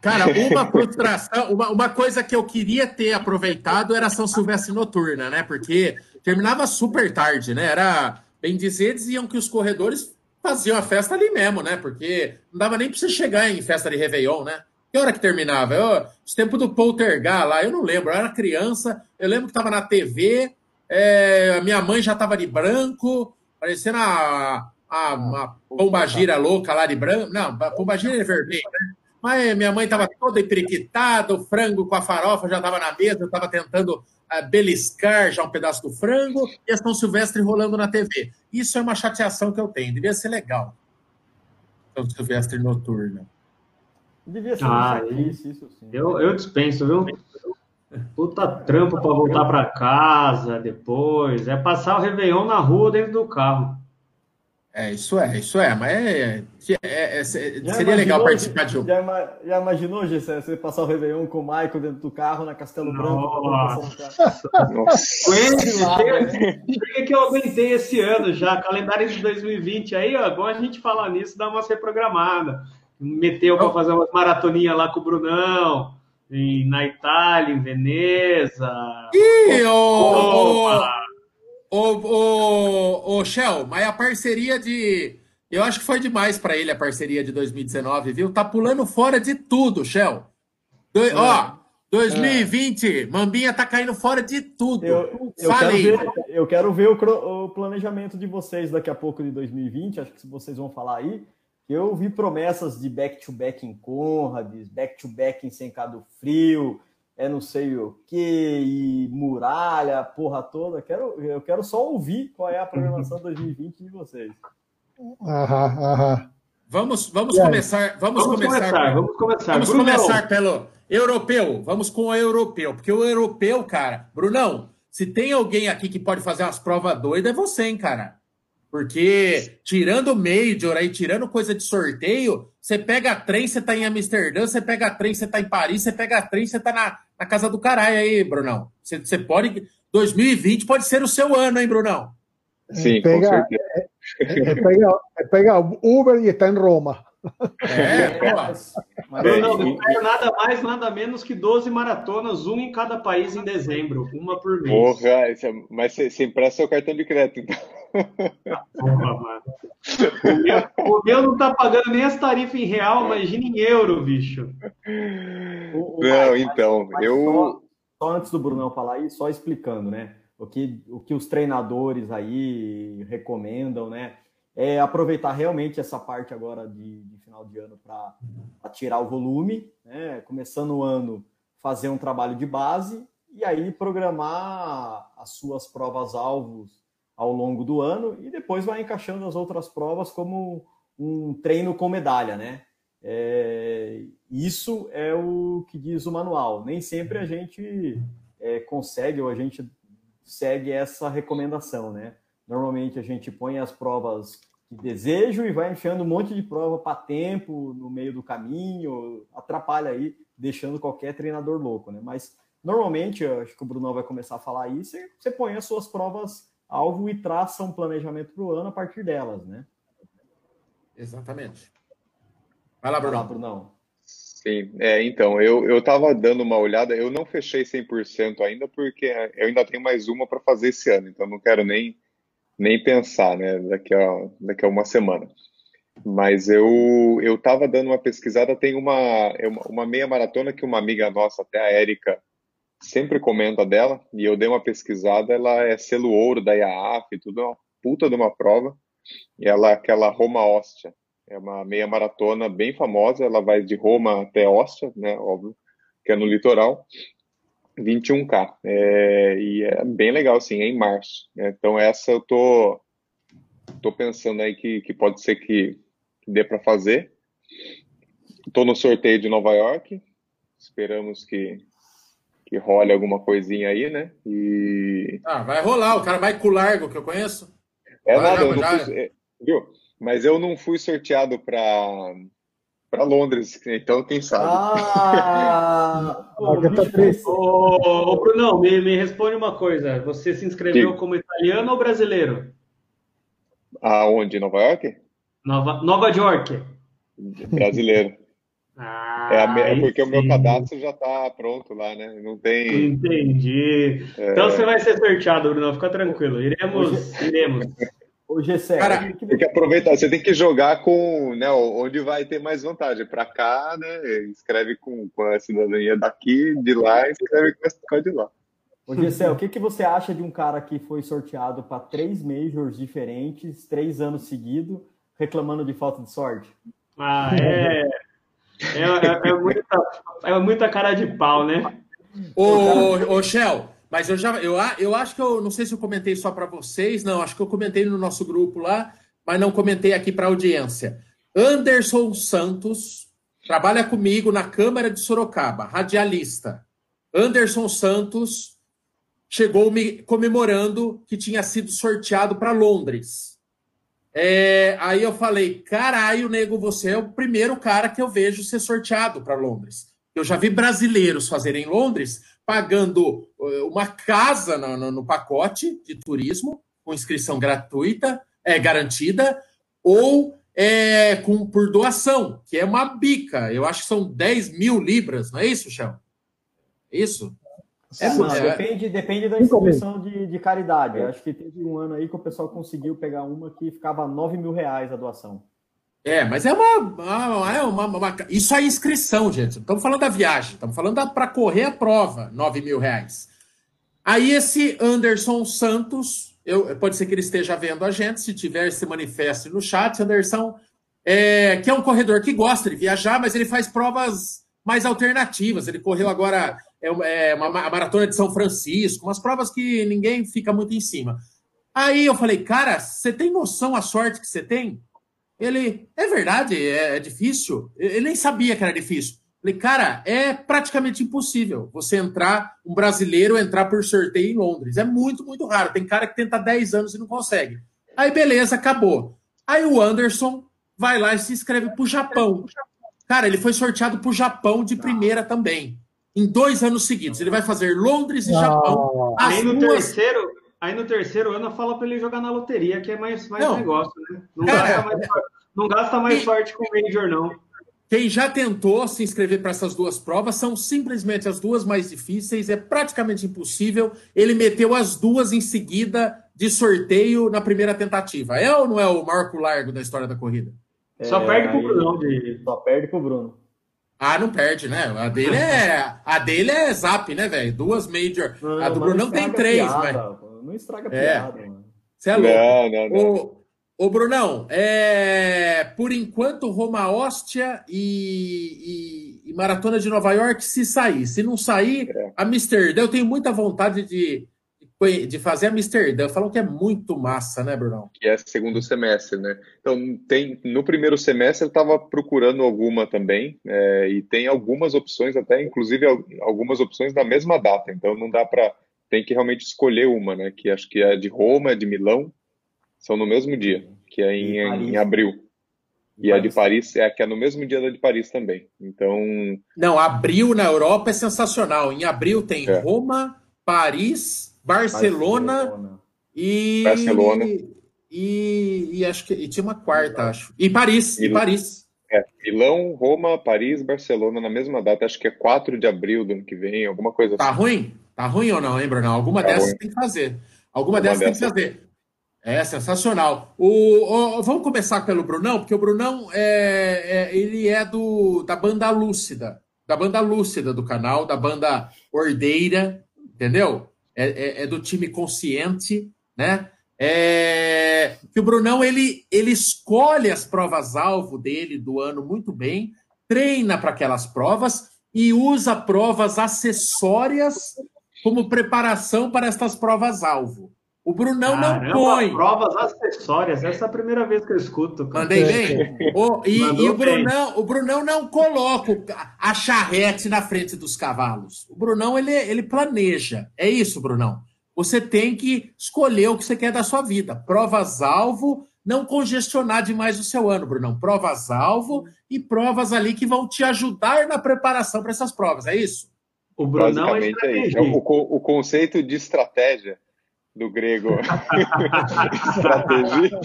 Cara, uma *laughs* frustração, uma, uma coisa que eu queria ter aproveitado era São Silvestre noturna, né? Porque terminava super tarde, né? Era, bem dizer, diziam que os corredores faziam a festa ali mesmo, né? Porque não dava nem para você chegar em festa de Réveillon, né? Que hora que terminava? Eu, os tempos do Poltergar lá, eu não lembro. Eu era criança, eu lembro que estava na TV, é, minha mãe já estava de branco, parecendo a, a, a pombagira louca lá de branco. Não, a pombagira é vermelha, né? Mas minha mãe estava toda emperiquitada, o frango com a farofa já estava na mesa, eu estava tentando uh, beliscar já um pedaço do frango e a São Silvestre rolando na TV. Isso é uma chateação que eu tenho, devia ser legal. São Silvestre noturna. Devia ser ah, isso, isso sim. Eu, eu dispenso, viu? Puta trampo para voltar para casa depois. É passar o Réveillon na rua dentro do carro. É, isso é, isso é, mas é, é, é seria legal participar de um. Já, já imaginou, Gê, você passar o Réveillon com o Michael dentro do carro na Castelo Branco? Nossa! Por que eu aguentei esse ano já? Calendário de 2020 aí, ó, bom a gente falar nisso, dar uma reprogramada. Meteu para fazer uma maratoninha lá com o Brunão em, na Itália, em Veneza. Ih, ô, ô, ô, ô, Shell, mas a parceria de. Eu acho que foi demais para ele a parceria de 2019, viu? Tá pulando fora de tudo, Shell. Do, é. Ó, 2020, é. Mambinha tá caindo fora de tudo. Eu, eu quero ver, eu quero ver o, o, planejamento de vocês daqui a pouco de 2020. Acho que vocês vão falar aí. Eu vi promessas de back-to-back em Conrads, back-to-back em Sencado Frio, é não sei o que, e muralha, porra toda. Quero, eu quero só ouvir qual é a programação *laughs* 2020 de vocês. Aham, aham. Vamos, vamos começar. Vamos, vamos começar, começar, vamos começar. Vamos Brunão. começar pelo europeu. Vamos com o europeu, porque o europeu, cara, Brunão, se tem alguém aqui que pode fazer umas provas doidas, é você, hein, cara. Porque tirando o Major aí, tirando coisa de sorteio, você pega trem, você tá em Amsterdã, você pega trem, você tá em Paris, você pega trem, você tá na, na casa do caralho aí, Brunão. Você, você pode. 2020 pode ser o seu ano, hein, Brunão? Sim, pega, com certeza. É, é, pega, é pega Uber e está em Roma. É, mas, mas não, não nada mais, nada menos que 12 maratonas, uma em cada país em dezembro, uma por mês. Porra, é, mas você empresta seu cartão de crédito, então. Porra, mano. O meu, o meu não tá pagando nem as tarifas em real, imagina em euro, bicho. O, o não, então, mas, eu. Só, só, antes do Brunão falar aí, só explicando, né? O que, o que os treinadores aí recomendam, né? É aproveitar realmente essa parte agora de, de final de ano para tirar o volume, né? Começando o ano, fazer um trabalho de base e aí programar as suas provas-alvos ao longo do ano e depois vai encaixando as outras provas como um treino com medalha, né? É, isso é o que diz o manual. Nem sempre a gente é, consegue ou a gente segue essa recomendação, né? Normalmente a gente põe as provas de desejo e vai enfiando um monte de prova para tempo no meio do caminho, atrapalha aí, deixando qualquer treinador louco, né? Mas normalmente, acho que o Bruno vai começar a falar isso, você põe as suas provas alvo e traça um planejamento para o ano a partir delas, né? Exatamente. Vai lá, Bruno. Vai lá, Brunão. Sim, é, então, eu, eu tava dando uma olhada, eu não fechei 100% ainda, porque eu ainda tenho mais uma para fazer esse ano, então não quero nem, nem pensar, né, daqui a, daqui a uma semana. Mas eu, eu tava dando uma pesquisada, tem uma, é uma meia maratona que uma amiga nossa, até a Érica, sempre comenta dela, e eu dei uma pesquisada, ela é selo ouro da IAAF, tudo, é uma puta de uma prova, e ela aquela Roma Ostia, é uma meia maratona bem famosa, ela vai de Roma até Ostia, né, óbvio, que é no litoral, 21K. É, e é bem legal, sim, é em março. Né, então essa eu tô, tô pensando aí que, que pode ser que, dê para fazer. Estou no sorteio de Nova York, esperamos que, que role alguma coisinha aí, né? E... Ah, vai rolar, o cara vai com o largo que eu conheço. É vai, nada, eu não já... Fui, viu? Mas eu não fui sorteado para para Londres, então quem sabe. Ah! *laughs* ô, ô, ô, Brunão, me, me responde uma coisa. Você se inscreveu como italiano ou brasileiro? Aonde? Nova York? Nova, Nova York. Brasileiro. *laughs* Ah, é, a, é, porque sim. o meu cadastro já está pronto lá, né? Não tem. Entendi. É... Então você vai ser sorteado, Bruno. Fica tranquilo. Iremos, iremos. *laughs* O Gessé, Cara, tem que aproveitar, você tem que jogar com, né, onde vai ter mais vantagem. Para cá, né, escreve com, com a cidadania daqui, de lá, e escreve com a de lá. Ô Gessé, o que, que você acha de um cara que foi sorteado para três majors diferentes, três anos seguidos, reclamando de falta de sorte? Ah, é... É, é, é, muita, é muita cara de pau, né? Ô, ô Shell, mas eu já eu, eu acho que eu não sei se eu comentei só para vocês, não, acho que eu comentei no nosso grupo lá, mas não comentei aqui para a audiência. Anderson Santos trabalha comigo na Câmara de Sorocaba, radialista. Anderson Santos chegou me comemorando que tinha sido sorteado para Londres. É, aí eu falei, caralho, nego, você é o primeiro cara que eu vejo ser sorteado para Londres. Eu já vi brasileiros fazerem Londres pagando eh, uma casa no, no, pacote de turismo, com inscrição gratuita, é, garantida, ou é, com, por doação, que é uma bica. Eu acho que são 10 mil libras, não é isso, Chão? Isso? É, não, é, depende, depende da instituição de, de caridade. Acho que teve um ano aí que o pessoal conseguiu pegar uma que ficava 9 mil reais a doação. É, mas é uma, uma, é uma, uma, Isso é inscrição, gente. Estamos falando da viagem, estamos falando para correr a prova, 9 mil reais. Aí esse Anderson Santos, eu, pode ser que ele esteja vendo a gente, se tiver, se manifeste no chat, Anderson, é, que é um corredor que gosta de viajar, mas ele faz provas mais alternativas. Ele correu agora é, é uma, a maratona de São Francisco, umas provas que ninguém fica muito em cima. Aí eu falei, cara, você tem noção a sorte que você tem? Ele, é verdade, é, é difícil. Ele nem sabia que era difícil. Falei, cara, é praticamente impossível você entrar, um brasileiro entrar por sorteio em Londres. É muito, muito raro. Tem cara que tenta 10 anos e não consegue. Aí, beleza, acabou. Aí o Anderson vai lá e se inscreve para o Japão. Cara, ele foi sorteado para o Japão de primeira também. Em dois anos seguidos. Ele vai fazer Londres e Japão. Aí no duas... terceiro, Aí no terceiro ano fala para ele jogar na loteria, que é mais, mais negócio, né? Não, gasta mais, não gasta mais sorte com o Major, não. Quem já tentou se inscrever para essas duas provas são simplesmente as duas mais difíceis, é praticamente impossível. Ele meteu as duas em seguida de sorteio na primeira tentativa. É ou não é o marco largo da história da corrida? É, só perde pro Bruno. De... Só perde pro Bruno. Ah, não perde, né? A dele é, a dele é zap, né, velho? Duas major. Não, a do Bruno não tem três, piada, Não estraga é. piada, mano. Você é louco. Não, não, não. O, Ô, Brunão, é... por enquanto, Roma Ostia e, e, e, Maratona de Nova York, se sair. Se não sair, é. Amsterdã, eu tenho muita vontade de, de fazer Amsterdã. Falam que é muito massa, né, Brunão? Que é segundo semestre, né? Então, tem, no primeiro semestre eu estava procurando alguma também, é, e tem algumas opções, até inclusive algumas opções na mesma data. Então, não dá para. Tem que realmente escolher uma, né? Que acho que é de Roma, é de Milão são no mesmo dia, que é em, em abril. E a de Paris é que é no mesmo dia da de Paris também. Então. Não, abril na Europa é sensacional. Em abril tem é. Roma, Paris, Barcelona, Barcelona. e. Barcelona. E, e, acho que e tinha uma quarta, acho. E Paris, e Paris. É, Milão, Roma, Paris, Barcelona na mesma data, acho que é 4 de abril do ano que vem, alguma coisa tá assim. Tá ruim? Tá ruim ou não, lembra? Não, alguma tá dessas ruim. tem que fazer. Alguma, alguma dessas, dessas tem que fazer. É sensacional. O, o, vamos começar pelo Brunão, porque o Brunão é, é, ele é do da banda Lúcida, da banda Lúcida do canal, da banda Ordeira, entendeu? É, é, é do time consciente, né? É, que o Brunão ele, ele escolhe as provas alvo dele do ano muito bem, treina para aquelas provas e usa provas acessórias como preparação para estas provas alvo. O Brunão Caramba, não põe. Provas acessórias, essa é a primeira vez que eu escuto. Mandei bem? o, e, e o, Brunão, o Brunão não coloca a charrete na frente dos cavalos. O Brunão, ele, ele planeja. É isso, Brunão. Você tem que escolher o que você quer da sua vida. Provas-alvo, não congestionar demais o seu ano, Brunão. Provas-alvo e provas ali que vão te ajudar na preparação para essas provas. É isso? O Brunão é, é o, o conceito de estratégia do grego *laughs* estratégia.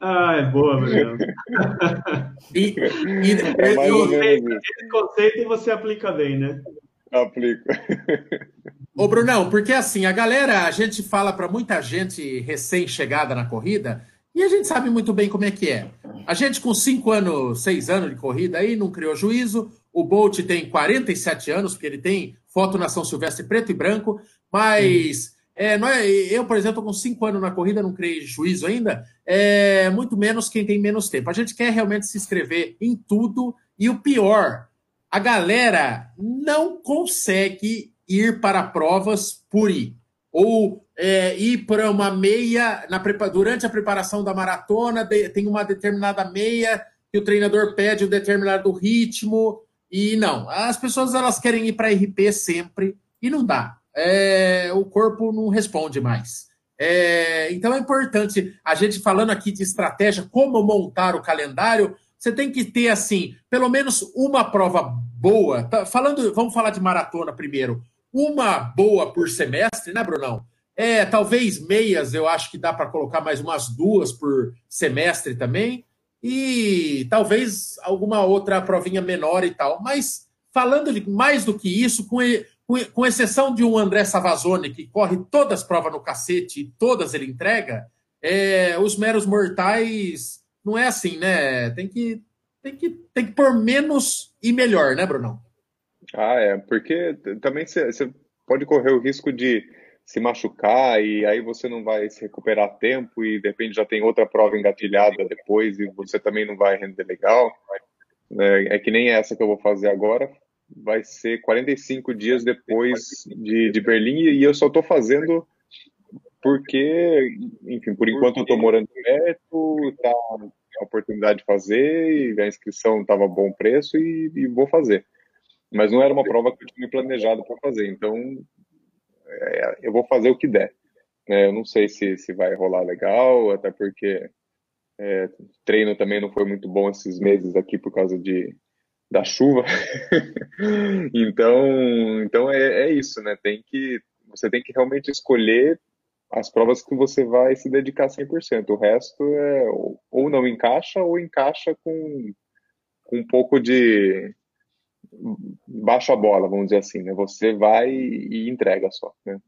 ah, é boa, Bruno. E, e, é menos esse conceito você aplica bem, né? Aplico. Ô, Brunão, porque assim, a galera, a gente fala para muita gente recém-chegada na corrida e a gente sabe muito bem como é que é. A gente com 5 anos, 6 anos de corrida aí não criou juízo. O Bolt tem 47 anos, porque ele tem foto na São Silvestre preto e branco, mas é, é, eu, por exemplo, com cinco anos na corrida, não criei juízo ainda, é, muito menos quem tem menos tempo. A gente quer realmente se inscrever em tudo, e o pior, a galera não consegue ir para provas por ir. Ou é, ir para uma meia, na, durante a preparação da maratona, tem uma determinada meia que o treinador pede um determinado ritmo, e não, as pessoas elas querem ir para RP sempre e não dá. É, o corpo não responde mais. É, então é importante a gente falando aqui de estratégia, como montar o calendário. Você tem que ter assim, pelo menos uma prova boa. Tá, falando, vamos falar de maratona primeiro. Uma boa por semestre, né, Brunão? É, talvez meias, eu acho que dá para colocar mais umas duas por semestre também e talvez alguma outra provinha menor e tal. Mas falando de mais do que isso, com, com exceção de um André Savazone, que corre todas as provas no cacete e todas ele entrega, é, os meros mortais não é assim, né? Tem que, tem que, tem que pôr menos e melhor, né, Brunão? Ah, é, porque também você pode correr o risco de se machucar e aí você não vai se recuperar a tempo e de repente já tem outra prova engatilhada depois e você também não vai render legal. É, é que nem essa que eu vou fazer agora, vai ser 45 dias depois de, de Berlim e eu só estou fazendo porque, enfim, por enquanto eu estou morando perto, tá a oportunidade de fazer e a inscrição estava bom preço e, e vou fazer. Mas não era uma prova que eu tinha planejado para fazer, então é, eu vou fazer o que der. Né? Eu não sei se, se vai rolar legal, até porque é, treino também não foi muito bom esses meses aqui por causa de, da chuva. *laughs* então, então é, é isso, né? Tem que, você tem que realmente escolher as provas que você vai se dedicar 100%. O resto é ou não encaixa ou encaixa com, com um pouco de, baixa a bola, vamos dizer assim, né? Você vai e entrega só, né?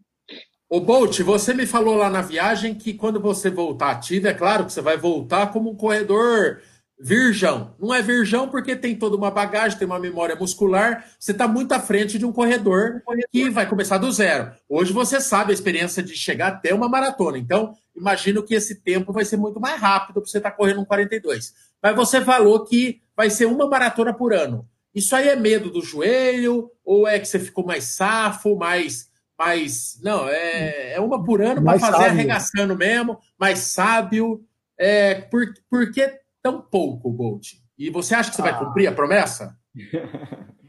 O Bolt, você me falou lá na viagem que quando você voltar ativo, é claro que você vai voltar como um corredor virgão. Não é virgão porque tem toda uma bagagem, tem uma memória muscular. Você está muito à frente de um corredor que vai começar do zero. Hoje você sabe a experiência de chegar até uma maratona. Então, imagino que esse tempo vai ser muito mais rápido para você estar tá correndo um 42. Mas você falou que vai ser uma maratona por ano. Isso aí é medo do joelho? Ou é que você ficou mais safo, mais. mais não, é, é uma por ano para fazer sábio. arregaçando mesmo, mais sábio. É, por, por que tão pouco, Bolt? E você acha que você ah. vai cumprir a promessa? *laughs*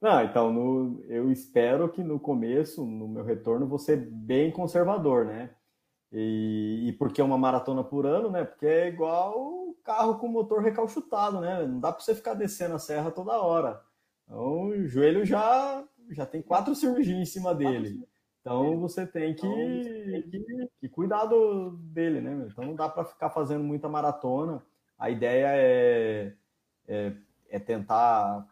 Não, então no, eu espero que no começo, no meu retorno, vou ser bem conservador, né? E, e porque é uma maratona por ano, né? Porque é igual carro com motor recalchutado, né? Não dá para você ficar descendo a serra toda hora. Então, o joelho já, já tem quatro cirurgias em cima dele. Então você tem que, que, que cuidar do, dele, né? Então não dá para ficar fazendo muita maratona. A ideia é, é, é tentar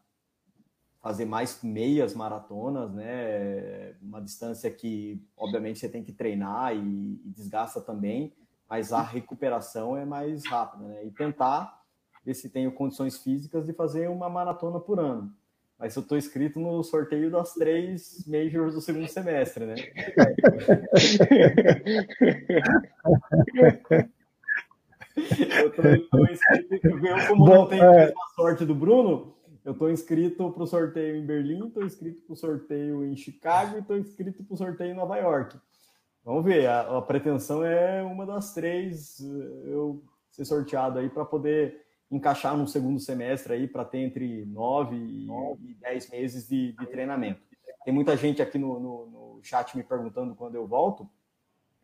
fazer mais meias maratonas, né? Uma distância que, obviamente, você tem que treinar e, e desgasta também, mas a recuperação é mais rápida, né? E tentar ver se tenho condições físicas de fazer uma maratona por ano. Mas eu estou inscrito no sorteio das três majors do segundo semestre, né? *laughs* eu estou inscrito, eu, como Bom, não tenho é... a sorte do Bruno, eu estou inscrito para o sorteio em Berlim, estou inscrito para o sorteio em Chicago e estou inscrito para o sorteio em Nova York. Vamos ver, a, a, pretensão é uma das três eu ser sorteado aí para poder encaixar no segundo semestre aí para ter entre nove e, e dez meses de, de, treinamento. Tem muita gente aqui no, no, no chat me perguntando quando eu volto.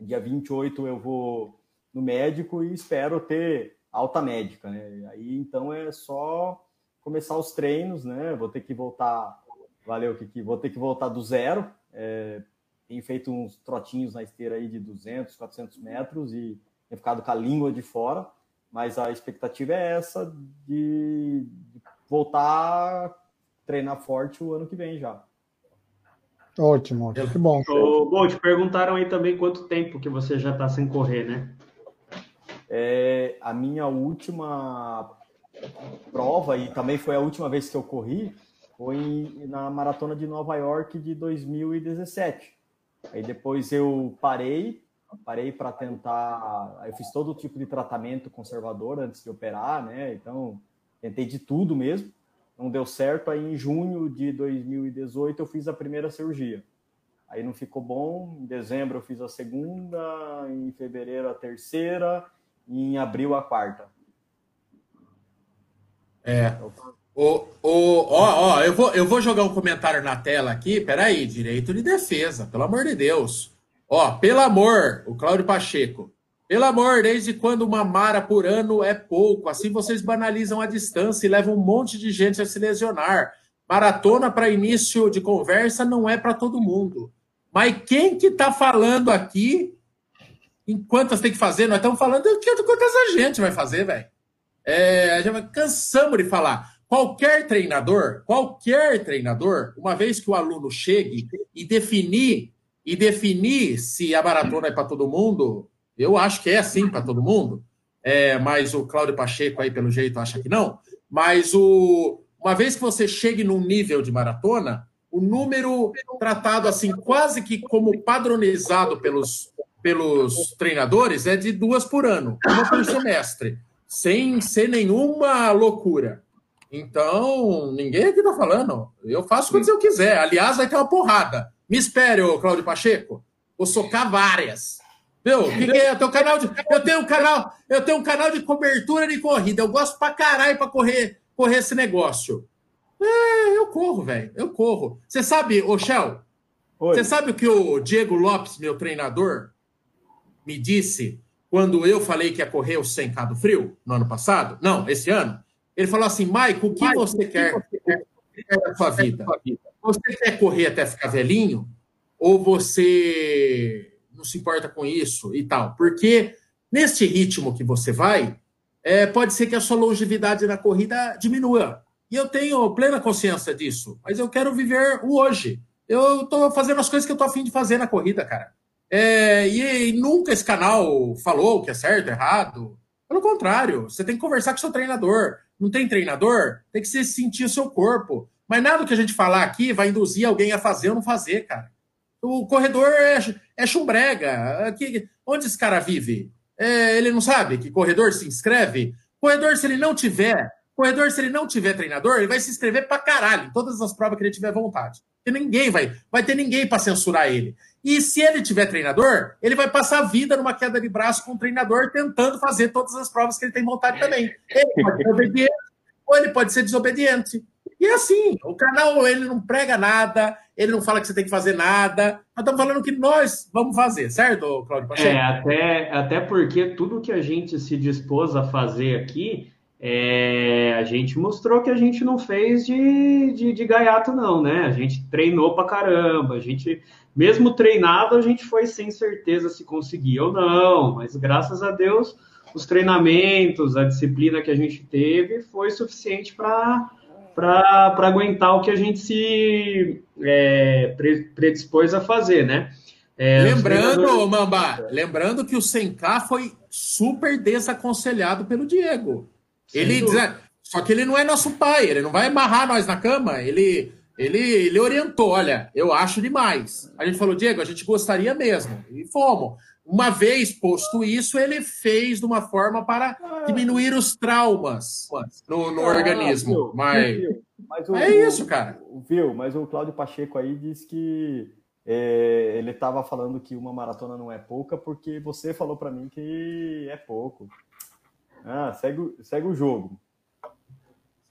Dia 28 eu vou no médico e espero ter alta médica, né? Aí então é só começar os treinos, né? Vou ter que voltar, valeu, que vou ter que voltar do zero. É, tenho feito uns trotinhos na esteira aí de 200, 400 metros e tenho ficado com a língua de fora, mas a expectativa é essa de, de voltar a treinar forte o ano que vem já. Ótimo, que bom. bom, te perguntaram aí também quanto tempo que você já está sem correr, né? É, a minha última prova, e também foi a última vez que eu corri, foi na maratona de Nova York de 2017. Aí depois eu parei, parei para tentar. Eu fiz todo tipo de tratamento conservador antes de operar, né? Então, tentei de tudo mesmo. Não deu certo. Aí em junho de 2018 eu fiz a primeira cirurgia. Aí não ficou bom. Em dezembro eu fiz a segunda, em fevereiro a terceira, e em abril a quarta. É. O, o, ó, ó, eu vou, eu vou jogar um comentário na tela aqui. Peraí, direito de defesa, pelo amor de Deus. Ó, pelo amor, o Cláudio Pacheco. Pelo amor, desde quando uma mara por ano é pouco? Assim vocês banalizam a distância e levam um monte de gente a se lesionar. Maratona para início de conversa não é para todo mundo. Mas quem que tá falando aqui em quantas tem que fazer? Nós estamos falando de quantas a gente vai fazer, velho. É, já cansamos de falar. Qualquer treinador, qualquer treinador, uma vez que o aluno chegue e definir e definir se a maratona é para todo mundo, eu acho que é assim para todo mundo. É, mas o Cláudio Pacheco aí pelo jeito acha que não. Mas o uma vez que você chegue num nível de maratona, o número tratado assim quase que como padronizado pelos pelos treinadores é de duas por ano, uma por semestre sem ser nenhuma loucura. Então, ninguém aqui tá falando. Eu faço quando eu quiser. Aliás, vai ter uma porrada. Me espere, ô Cláudio Pacheco. Vou socar várias. Meu, que, *laughs* que, é? Eu tenho, canal de, eu, tenho um canal, eu tenho um canal de cobertura de corrida. Eu gosto pra caralho pra correr, correr esse negócio. É, eu corro, velho. Eu corro. Você sabe, ô Shell, você sabe o que o Diego Lopes, meu treinador, me disse quando eu falei que ia correr o 100K do frio no ano passado, não, esse ano, ele falou assim, Maico, o que Maico, você, quer, da sua vida? Você quer correr até ficar velhinho? Ou você não se importa com isso e tal? Porque neste ritmo que você vai, é, pode ser que a sua longevidade na corrida diminua. E eu tenho plena consciência disso. Mas eu quero viver o hoje. Eu estou fazendo as coisas que eu estou afim de fazer na corrida, cara. É, e, e, nunca esse canal falou que é certo, errado. Pelo contrário, você tem que conversar com seu treinador. não tem treinador, tem que se sentir o seu corpo. Mas nada que a gente falar aqui vai induzir alguém a fazer ou não fazer, cara. O corredor é, é chumbrega. Aqui, onde esse cara vive? É, ele não sabe que corredor se inscreve? Corredor, se ele não tiver, corredor, se ele não tiver treinador, ele vai se inscrever pra caralho em todas as provas que ele tiver vontade. E ninguém vai, vai ter ninguém para censurar ele. E se ele tiver treinador, ele vai passar a vida numa queda de braço com o treinador tentando fazer todas as provas que ele tem vontade também. Ele pode ser obediente ou ele pode ser desobediente. E é assim, o canal ele não prega nada, ele não fala que você tem que fazer nada. Nós estamos falando que nós vamos fazer, certo, Claudio Pacheco? É, até, até porque tudo que a gente se dispôs a fazer aqui, é, a gente mostrou que a gente não fez de, de, de gaiato, não, né? A gente treinou pra caramba, a gente, mesmo treinado, a gente foi sem certeza se conseguia ou não, mas graças a Deus, os treinamentos, a disciplina que a gente teve foi suficiente para para aguentar o que a gente se é, predispôs a fazer, né? É, lembrando, treinadores... Mamba, lembrando que o 100K foi super desaconselhado pelo Diego. ele diz, só que ele não é nosso pai, ele não vai amarrar nós na cama, ele, ele, ele orientou, olha, eu acho demais. A gente falou, Diego, a gente gostaria mesmo, e fomos. Uma vez posto isso, ele fez de uma forma para diminuir os traumas no, no ah, organismo. Viu, mas, viu, mas o, é isso, cara. Viu? Mas o Cláudio Pacheco aí disse que é, ele estava falando que uma maratona não é pouca porque você falou para mim que é pouco. Ah, segue, segue o jogo.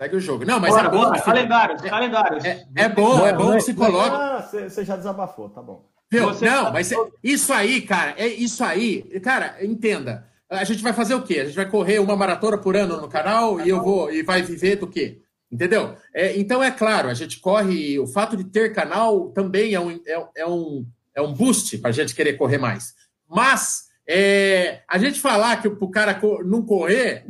Segue o jogo. Não, mas bora, é bom. Bora, calendário, calendário. É, é bom, é bom que se coloque. Ah, você já desabafou, tá bom. Meu, não, mas isso aí, cara, é isso aí. Cara, entenda. A gente vai fazer o quê? A gente vai correr uma maratona por ano no canal e eu vou e vai viver do quê? Entendeu? É, então é claro, a gente corre. O fato de ter canal também é um, é, é um, é um boost para a gente querer correr mais. Mas é, a gente falar que o cara não correr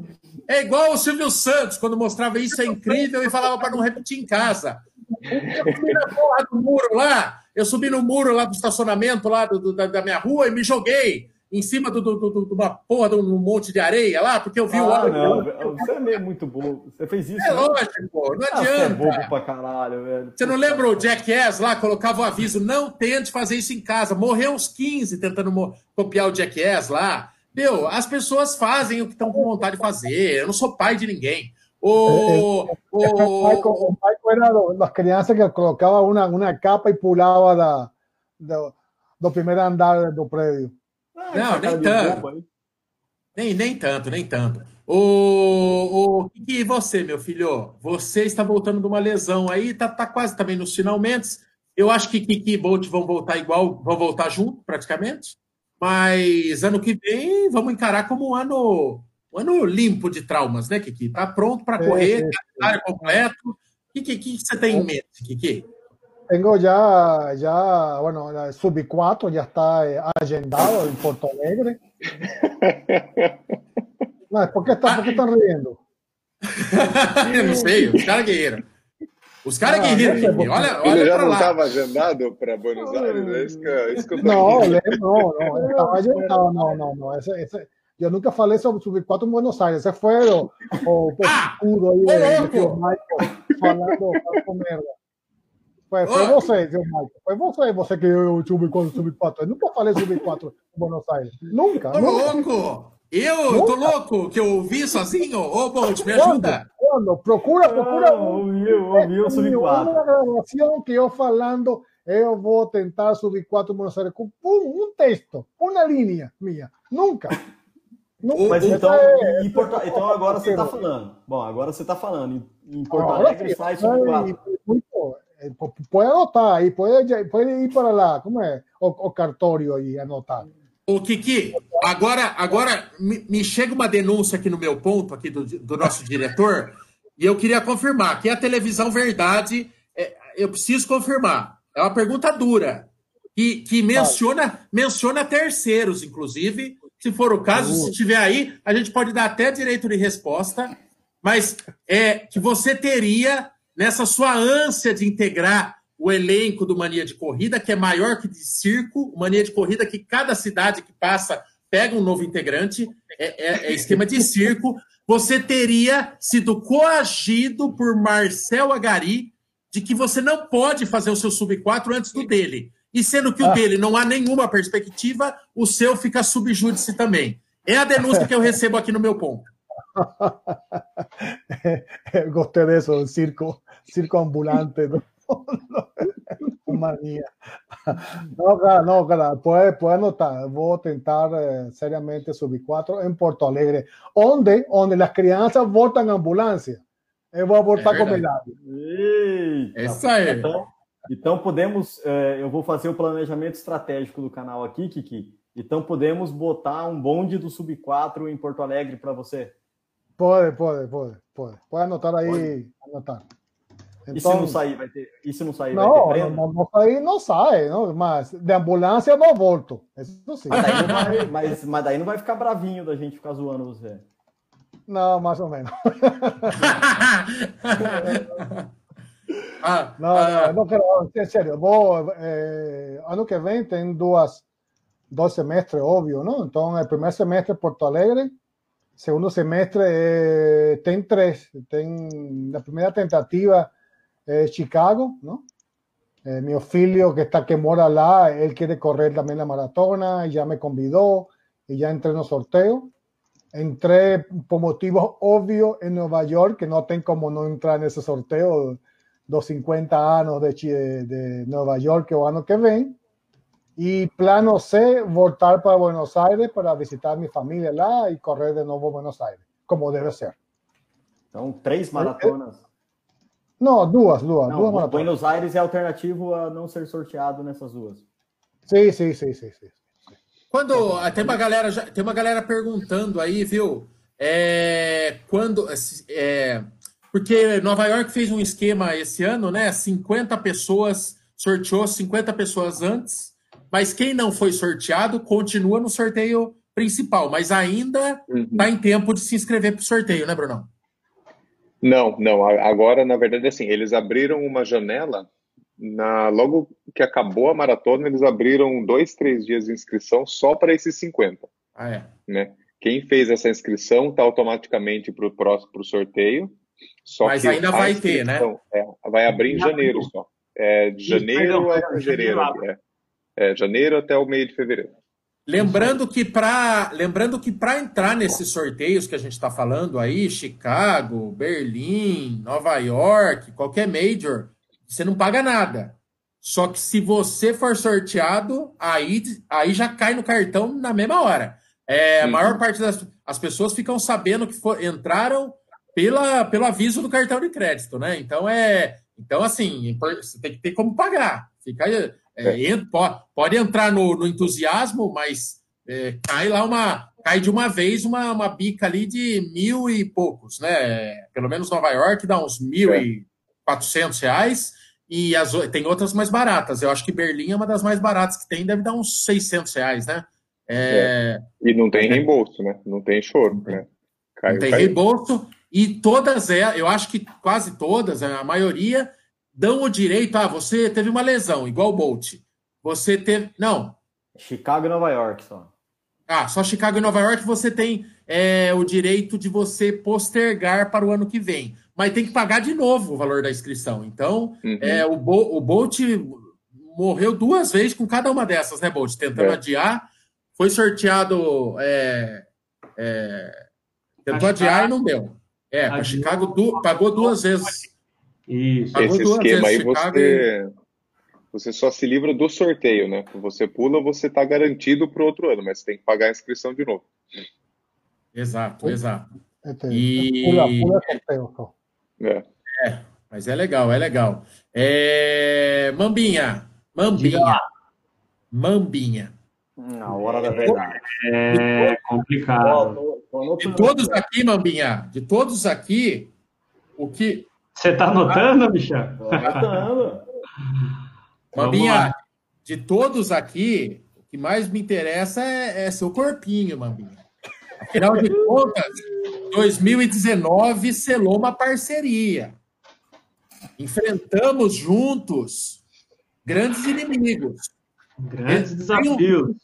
é igual o Silvio Santos, quando mostrava isso é incrível e falava para não repetir em casa. Eu fui na porra do muro lá, eu subi no muro lá do estacionamento lá do, do, da, da, minha rua e me joguei em cima de uma porra de um monte de areia lá, porque eu vi ah, o óleo. Não, você é muito bobo. Você fez isso. É né? lógico, não ah, adianta. Você é bobo pra caralho, velho. Você não lembra o Jackass lá? Colocava o aviso: não tente fazer isso em casa. Morreu uns 15 tentando copiar o Jackass lá. Meu, as pessoas fazem o que estão com vontade de fazer. Eu não sou pai de ninguém. O, o, o, Michael era das crianças que colocava uma, uma capa e pulava da, do, do primeiro andar do prédio. Ah, não, nem tanto. Nem, nem tanto, nem tanto. O, o que você, meu filho? Você está voltando de uma lesão aí, tá, tá quase também nos finalmente. Eu acho que Kiki e Bolt vão voltar igual, vão voltar junto, praticamente. Mas ano que vem vamos encarar como um ano um ano limpo de traumas, né, Kiki? Tá pronto para correr, é, calendário é, completo. O que, que, que, você tem em mente, Kiki? Tengo ya, ya, bueno, la sub 4 ya está agendado en Porto Alegre. *laughs* Mas por que, está, por que estão rindo? *laughs* Eu não sei, os caras guerreiros. Os caras ah, guerreiros, olha, olha Ele já não estava agendado para Buenos Aires? É isso que, é isso que eu tô Não, não, não, ele estava agendado, não, não, não. Esse, esse, eu nunca falei sobre o Sub-4 em Buenos Aires. Esse foi o, o ah, escuro aí é de Michael falando com merda. Foi, foi você, viu, Michael? Foi você, você que eu Sub-4, Sub-4. Eu nunca falei Sub-4 em Buenos Aires. Nunca. Tô nunca. louco! Eu nunca. tô louco que eu ouvi sozinho? Ô, Bolt, me ajuda. Quando? Procura, procura. Ah, ouviu, ouviu o Sub-4. Uma gravação que eu falando eu vou tentar subir 4 Buenos Aires com um, um texto, uma linha minha. Nunca. *laughs* Não, mas então, é, Porto, então agora você está falando. Bom, agora você está falando. Em Porto Alegre sai sobre quatro. Pode anotar aí, pode, pode ir para lá. Como é o, o cartório aí, anotar. O Kiki, agora, agora me, me, chega uma denúncia aqui no meu ponto, aqui do, do nosso diretor, e eu queria confirmar que a televisão Verdade, é, eu preciso confirmar. É uma pergunta dura, que, que menciona, menciona terceiros, inclusive, se for o caso, se tiver aí, a gente pode dar até direito de resposta, mas é que você teria nessa sua ânsia de integrar o elenco do Mania de Corrida, que é maior que de circo, Mania de Corrida que cada cidade que passa pega um novo integrante, é, é, é esquema de circo. Você teria sido coagido por Marcel Agari de que você não pode fazer o seu sub-4 antes do dele. E sendo que o ah. dele não há nenhuma perspectiva, o seu fica subjúdice também. É a denúncia que eu recebo aqui no meu ponto. *laughs* Gostei disso, circo, circo ambulante. *laughs* Mania. No, cara, no, cara, puede, puede anotar. Voy a tentar eh, seriamente subir 4 en Porto Alegre, donde, donde las crianças voltam ambulância. Eu vou voltar é com melhor. Isso aí. Então, então podemos, eh, eu vou fazer o planejamento estratégico do canal aqui, Kiki. Então podemos botar um bonde do Sub 4 em Porto Alegre para você? Pode, pode, pode, pode. Pode anotar aí, pode. anotar. Então, e se não sair, vai ter. E se não sair, não, vai ter prêmio? Não, não sair, não sai, não, mas de ambulância eu não volto. Isso sim. Mas daí, vai, mas, mas daí não vai ficar bravinho da gente ficar zoando você. Não, mais ou menos. *laughs* ah, não, ah, não, quero, é sério, vou, é, ano que vem tem duas, dois semestres, óbvio, não? Então, o primeiro semestre Porto Alegre, segundo semestre é, tem três. Tem a primeira tentativa é Chicago, não? É, meu filho que está que mora lá, ele quer correr também a maratona, já me convidou e já entrei no sorteio. Entrei por motivos óbvios em Nova York, que não tem como não entrar nesse sorteio dos 50 anos de, de Nova York o ano que vem. E plano C, voltar para Buenos Aires para visitar minha família lá e correr de novo Buenos Aires, como deve ser. Então, três maratonas. Não, duas, duas. Não, duas maratonas. Buenos Aires é alternativo a não ser sorteado nessas duas. Sim, sim, sim, sim. sim. Quando tem uma galera, tem uma galera perguntando aí, viu? É, quando é, porque Nova York fez um esquema esse ano, né? 50 pessoas sorteou 50 pessoas antes mas quem não foi sorteado continua no sorteio principal, mas ainda está uhum. Tá em tempo de se inscrever para o sorteio, né, Bruno? Não, não. Agora, na verdade, assim, eles abriram uma janela. Na, logo que acabou a maratona, eles abriram dois, três dias de inscrição só para esses 50. Ah, é? Né? Quem fez essa inscrição está automaticamente para o próximo pro sorteio. Só Mas ainda vai ter, né? É, vai abrir em janeiro só. É, de janeiro a fevereiro. É. É, janeiro até o meio de fevereiro. Lembrando que para lembrando que para entrar nesses sorteios que a gente está falando aí, Chicago, Berlim, Nova York, qualquer major, você não paga nada. Só que se você for sorteado, aí, aí já cai no cartão na mesma hora. É, a maior parte das as pessoas ficam sabendo que for, entraram pela, pelo aviso do cartão de crédito, né? Então é, então assim, você tem que ter como pagar. Fica aí, é, é. pode, pode, entrar no, no entusiasmo, mas é, cai lá uma. Cai de uma vez uma, uma bica ali de mil e poucos, né? Pelo menos Nova York dá uns mil e quatrocentos reais e as, tem outras mais baratas. Eu acho que Berlim é uma das mais baratas que tem, deve dar uns 600 reais, né? É... É. E não tem reembolso, né? Não tem choro, né? Caiu, não tem caiu. reembolso e todas, é, eu acho que quase todas, a maioria dão o direito, ah, você teve uma lesão, igual o Bolt. Você teve. Não. Chicago e Nova York só. Ah, só Chicago e Nova York você tem é, o direito de você postergar para o ano que vem. Mas tem que pagar de novo o valor da inscrição. Então, uhum. é, o, Bo, o Bolt morreu duas vezes com cada uma dessas, né, Bolt? Tentando é. adiar. Foi sorteado. É, é, tentou adiar e não deu. É, para Chicago du, pagou duas vezes. Isso. Esse esquema aí você, você só se livra do sorteio, né? Você pula, você está garantido para o outro ano, mas você tem que pagar a inscrição de novo. Exato, exato. E... Pula, pula sorteio. É. é, mas é legal, é legal. É... Mambinha, Mambinha, Mambinha. Na hora da verdade. É complicado. De todos aqui, Mambinha, de todos aqui, o que você está anotando, Michel? Estou anotando. *laughs* Mambinha, de todos aqui, o que mais me interessa é, é seu corpinho, Mambinha. Afinal de contas, 2019 selou uma parceria. Enfrentamos juntos grandes inimigos. Grandes desafios.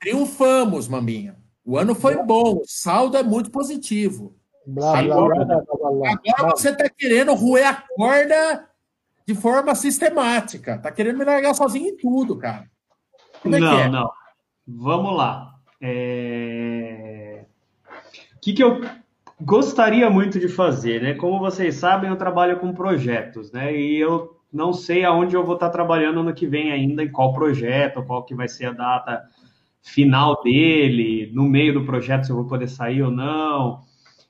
Triunfamos, Mambinha. O ano foi bom, o saldo é muito positivo. Blá, agora, blá, blá, agora você está querendo roer a corda de forma sistemática. Está querendo me largar sozinho em tudo, cara. Como é não, é? não. Vamos lá. É... O que, que eu gostaria muito de fazer, né? Como vocês sabem, eu trabalho com projetos, né? E eu não sei aonde eu vou estar trabalhando no que vem ainda, em qual projeto, qual que vai ser a data final dele, no meio do projeto se eu vou poder sair ou não.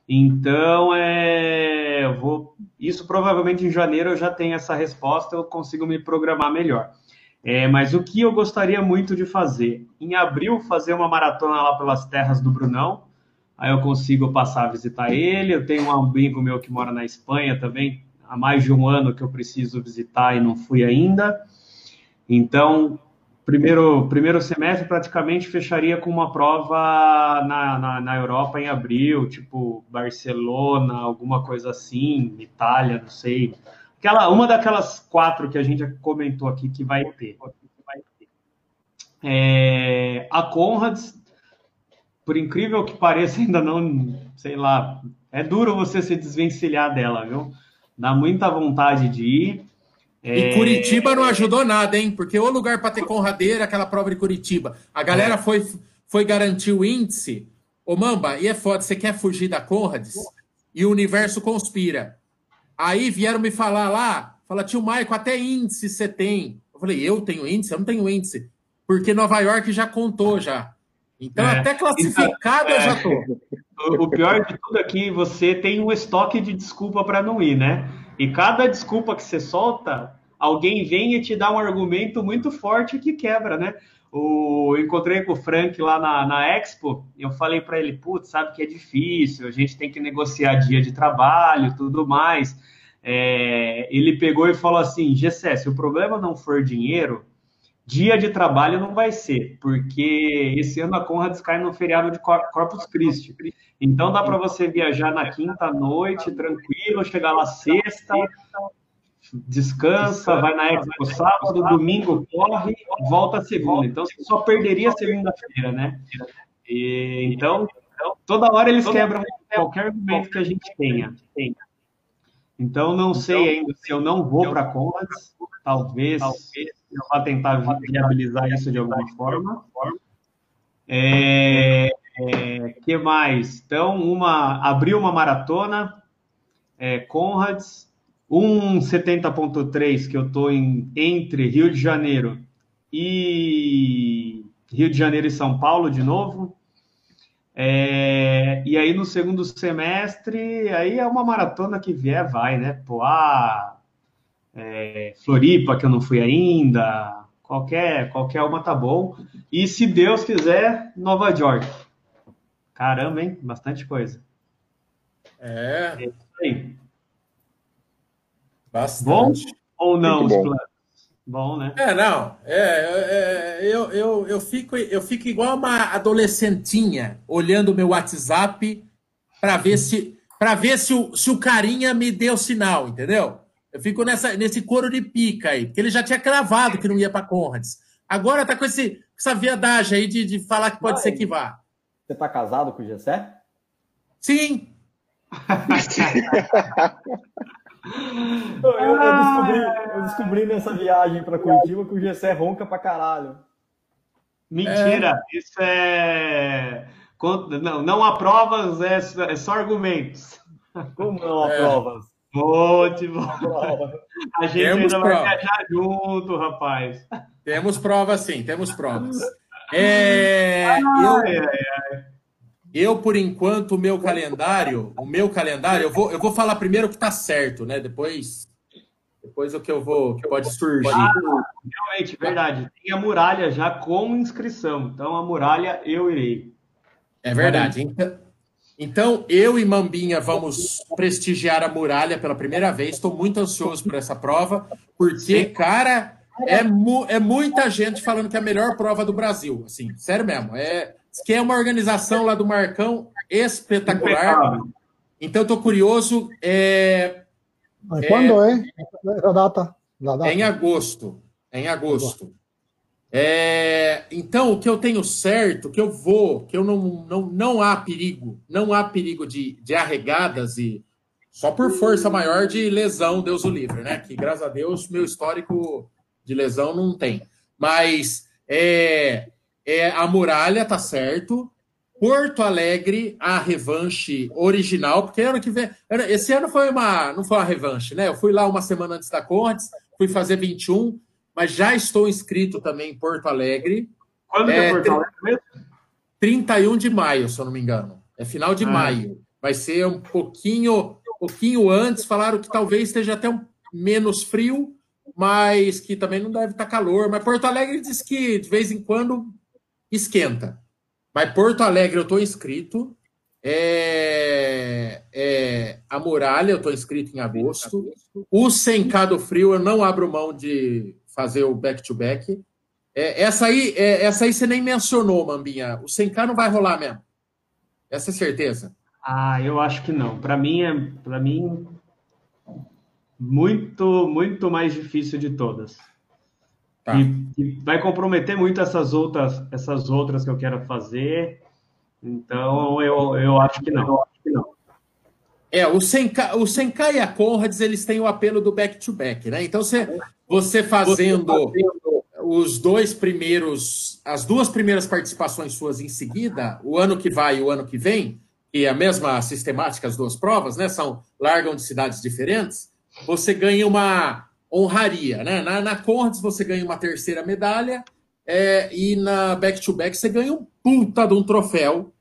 Então, é, vou, isso provavelmente em janeiro eu já tenho essa resposta, eu consigo me programar melhor. É, mas o que eu gostaria muito de fazer? Em abril, fazer uma maratona lá pelas terras do Brunão, aí eu consigo passar a visitar ele. Eu tenho um amigo meu que mora na Espanha também, há mais de um ano que eu preciso visitar e não fui ainda. Então, primeiro, primeiro semestre praticamente fecharia com uma prova na, na, na, Europa em abril, tipo Barcelona, alguma coisa assim, Itália, não sei. Aquela, uma daquelas quatro que a gente comentou aqui que vai ter. É, a Conrads, por incrível que pareça, *laughs* ainda não, sei lá, é duro você se desvencilhar dela, viu? Dá muita vontade de ir. É... E Curitiba não ajudou nada, hein? Porque o lugar para ter Conradeira, aquela prova de Curitiba. A galera é. foi, foi garantir o índice. Ô, Mamba, e é foda, você quer fugir da Conrads? E o universo conspira. Aí vieram me falar lá, fala, tio Maico, até índice você tem. Eu falei, eu tenho índice? Eu não tenho índice. Porque Nova York já contou já. Então, é. até classificado então, eu já tô. É. *laughs* O pior de tudo é que você tem um estoque de desculpa para não ir, né? E cada desculpa que você solta, alguém vem e te dá um argumento muito forte que quebra, né? O, eu encontrei com o Frank lá na, na Expo, e eu falei para ele, putz, sabe que é difícil, a gente tem que negociar dia de trabalho tudo mais. É, ele pegou e falou assim, Gessé, se o problema não for dinheiro, dia de trabalho não vai ser, porque esse ano a Conrad cai no feriado de Corpus Christi. Então dá para você viajar na quinta noite, tranquilo, chegar lá sexta, descansa, vai na Expo sábado, domingo corre, volta segunda. Então você só perderia segunda-feira, né? E, então, toda hora eles quebram qualquer argumento que a gente tenha. Então não sei ainda se eu não vou para Conrads, talvez eu vá tentar viabilizar isso de alguma forma. É, é, que mais? Então, uma abriu uma maratona, é, Conrads, um 70.3 que eu estou entre Rio de Janeiro e Rio de Janeiro e São Paulo de novo. É, e aí no segundo semestre, aí é uma maratona que vier, vai, né? Poá, é, Floripa, que eu não fui ainda, qualquer, qualquer uma tá bom. E se Deus quiser, Nova York. Caramba, hein? Bastante coisa. É. é isso aí. Bastante. Bom ou não bom. os planos? Bom, né? É, não. É, é, eu, eu, eu, fico, eu fico igual uma adolescentinha olhando o meu WhatsApp para ver se para ver se o, se o carinha me deu sinal, entendeu? Eu fico nessa, nesse couro de pica aí, porque ele já tinha cravado que não ia para Conrads. Agora tá com esse, essa viadagem aí de, de falar que pode ser que vá. Você tá casado com o Gessé? Sim. *laughs* eu, eu, descobri, eu, descobri, nessa viagem para Curitiba que o Gessé ronca pra caralho. Mentira, é... isso é. Não, não há provas, é, é só argumentos. Como não há é. provas? Ótimo. A gente temos ainda prova. vai viajar junto, rapaz. Temos provas, sim, temos provas. *laughs* É, ai, eu, ai, ai. eu, por enquanto, o meu calendário, o meu calendário, eu vou, eu vou falar primeiro o que está certo, né? Depois, depois o que eu vou, que pode surgir. Ah, realmente, verdade. Tem a muralha já com inscrição. Então, a muralha eu irei. É verdade. Então, então, eu e Mambinha vamos prestigiar a muralha pela primeira vez. Estou muito ansioso por essa prova, porque, cara, é, mu é muita gente falando que é a melhor prova do Brasil. Assim, sério mesmo. É, que é uma organização lá do Marcão espetacular. Então, estou curioso. É, é, quando é, a data? data? É em agosto. É em agosto. É, então, o que eu tenho certo, que eu vou, que eu não, não, não há perigo, não há perigo de, de arregadas e só por força maior de lesão, Deus o livre, né? Que graças a Deus meu histórico de lesão não tem. Mas é, é a muralha tá certo. Porto Alegre, a revanche original, porque ano que vem. Esse ano foi uma. Não foi uma revanche, né? Eu fui lá uma semana antes da Contes, fui fazer 21 mas já estou inscrito também em Porto Alegre. Quando é, é Porto Alegre mesmo? 31 de maio, se eu não me engano. É final de ah. maio. Vai ser um pouquinho, um pouquinho antes. Falaram que talvez esteja até um menos frio, mas que também não deve estar calor. Mas Porto Alegre diz que de vez em quando esquenta. Mas Porto Alegre eu estou inscrito. É, é, a Muralha eu estou inscrito em agosto. O Sencado Frio eu não abro mão de fazer o back-to-back. -back. É, essa, aí, é, essa aí você nem mencionou, Mambinha. O 100K não vai rolar mesmo. Essa é certeza. Ah, eu acho que não. Para mim, é para mim muito, muito mais difícil de todas. Tá. E, e, vai comprometer muito essas outras, essas outras que eu quero fazer. Então, eu, eu acho que não. Eu acho que não. É, o Senkai, o Senkai e a Conrads, eles têm o apelo do back-to-back, -back, né? Então, você, você fazendo os dois primeiros, as duas primeiras participações suas em seguida, o ano que vai e o ano que vem, e é a mesma sistemática, as duas provas, né? São, largam de cidades diferentes, você ganha uma honraria, né? Na, na Conrads você ganha uma terceira medalha, é, e na back-to-back -back você ganha um puta de um troféu,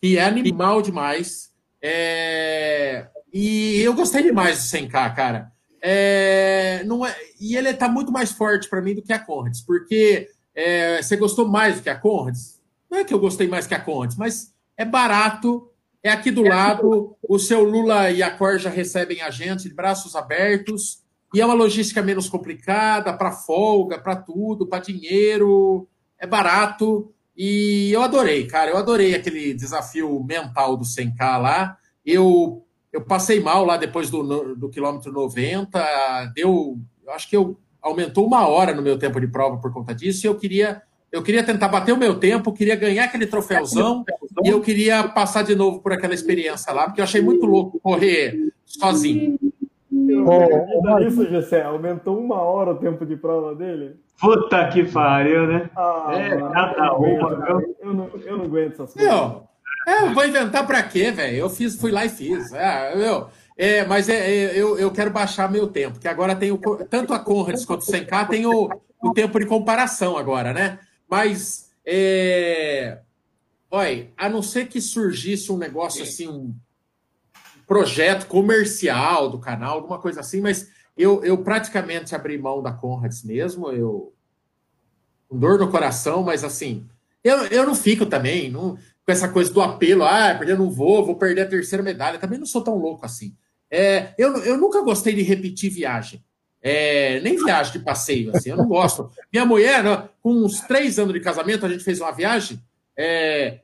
que é animal demais é... E eu gostei demais do 100K, cara. É... Não é... E ele está muito mais forte para mim do que a Conrads, porque é... você gostou mais do que a Conrads? Não é que eu gostei mais que a Conrads, mas é barato, é aqui do lado, o seu Lula e a Cor já recebem a gente de braços abertos, e é uma logística menos complicada, para folga, para tudo, para dinheiro, é barato. E eu adorei, cara. Eu adorei aquele desafio mental do 100K lá. Eu, eu passei mal lá depois do, do quilômetro 90. Deu. Eu acho que eu aumentou uma hora no meu tempo de prova por conta disso. E eu queria. Eu queria tentar bater o meu tempo, queria ganhar aquele troféuzão e eu queria passar de novo por aquela experiência lá, porque eu achei muito louco correr sozinho. Isso, Gessé, aumentou uma hora o tempo de prova dele? Puta que pariu, né? Ah, é, cada uma. Eu não, eu não aguento essas coisas. Eu, é, eu vou inventar pra quê, velho? Eu fiz, fui lá e fiz. É, eu, é, mas é, é, eu, eu quero baixar meu tempo, que agora tem o, tanto a Conrads quanto o 100K tem o, o tempo de comparação agora, né? Mas, é, olha, a não ser que surgisse um negócio assim, um projeto comercial do canal, alguma coisa assim, mas eu, eu praticamente abri mão da Conrads mesmo, eu com dor no coração, mas assim, eu, eu não fico também não, com essa coisa do apelo, ah, eu não vou, vou perder a terceira medalha, também não sou tão louco assim. É, eu, eu nunca gostei de repetir viagem. É, nem viagem de passeio, assim, eu não gosto. Minha mulher, com uns três anos de casamento, a gente fez uma viagem, é,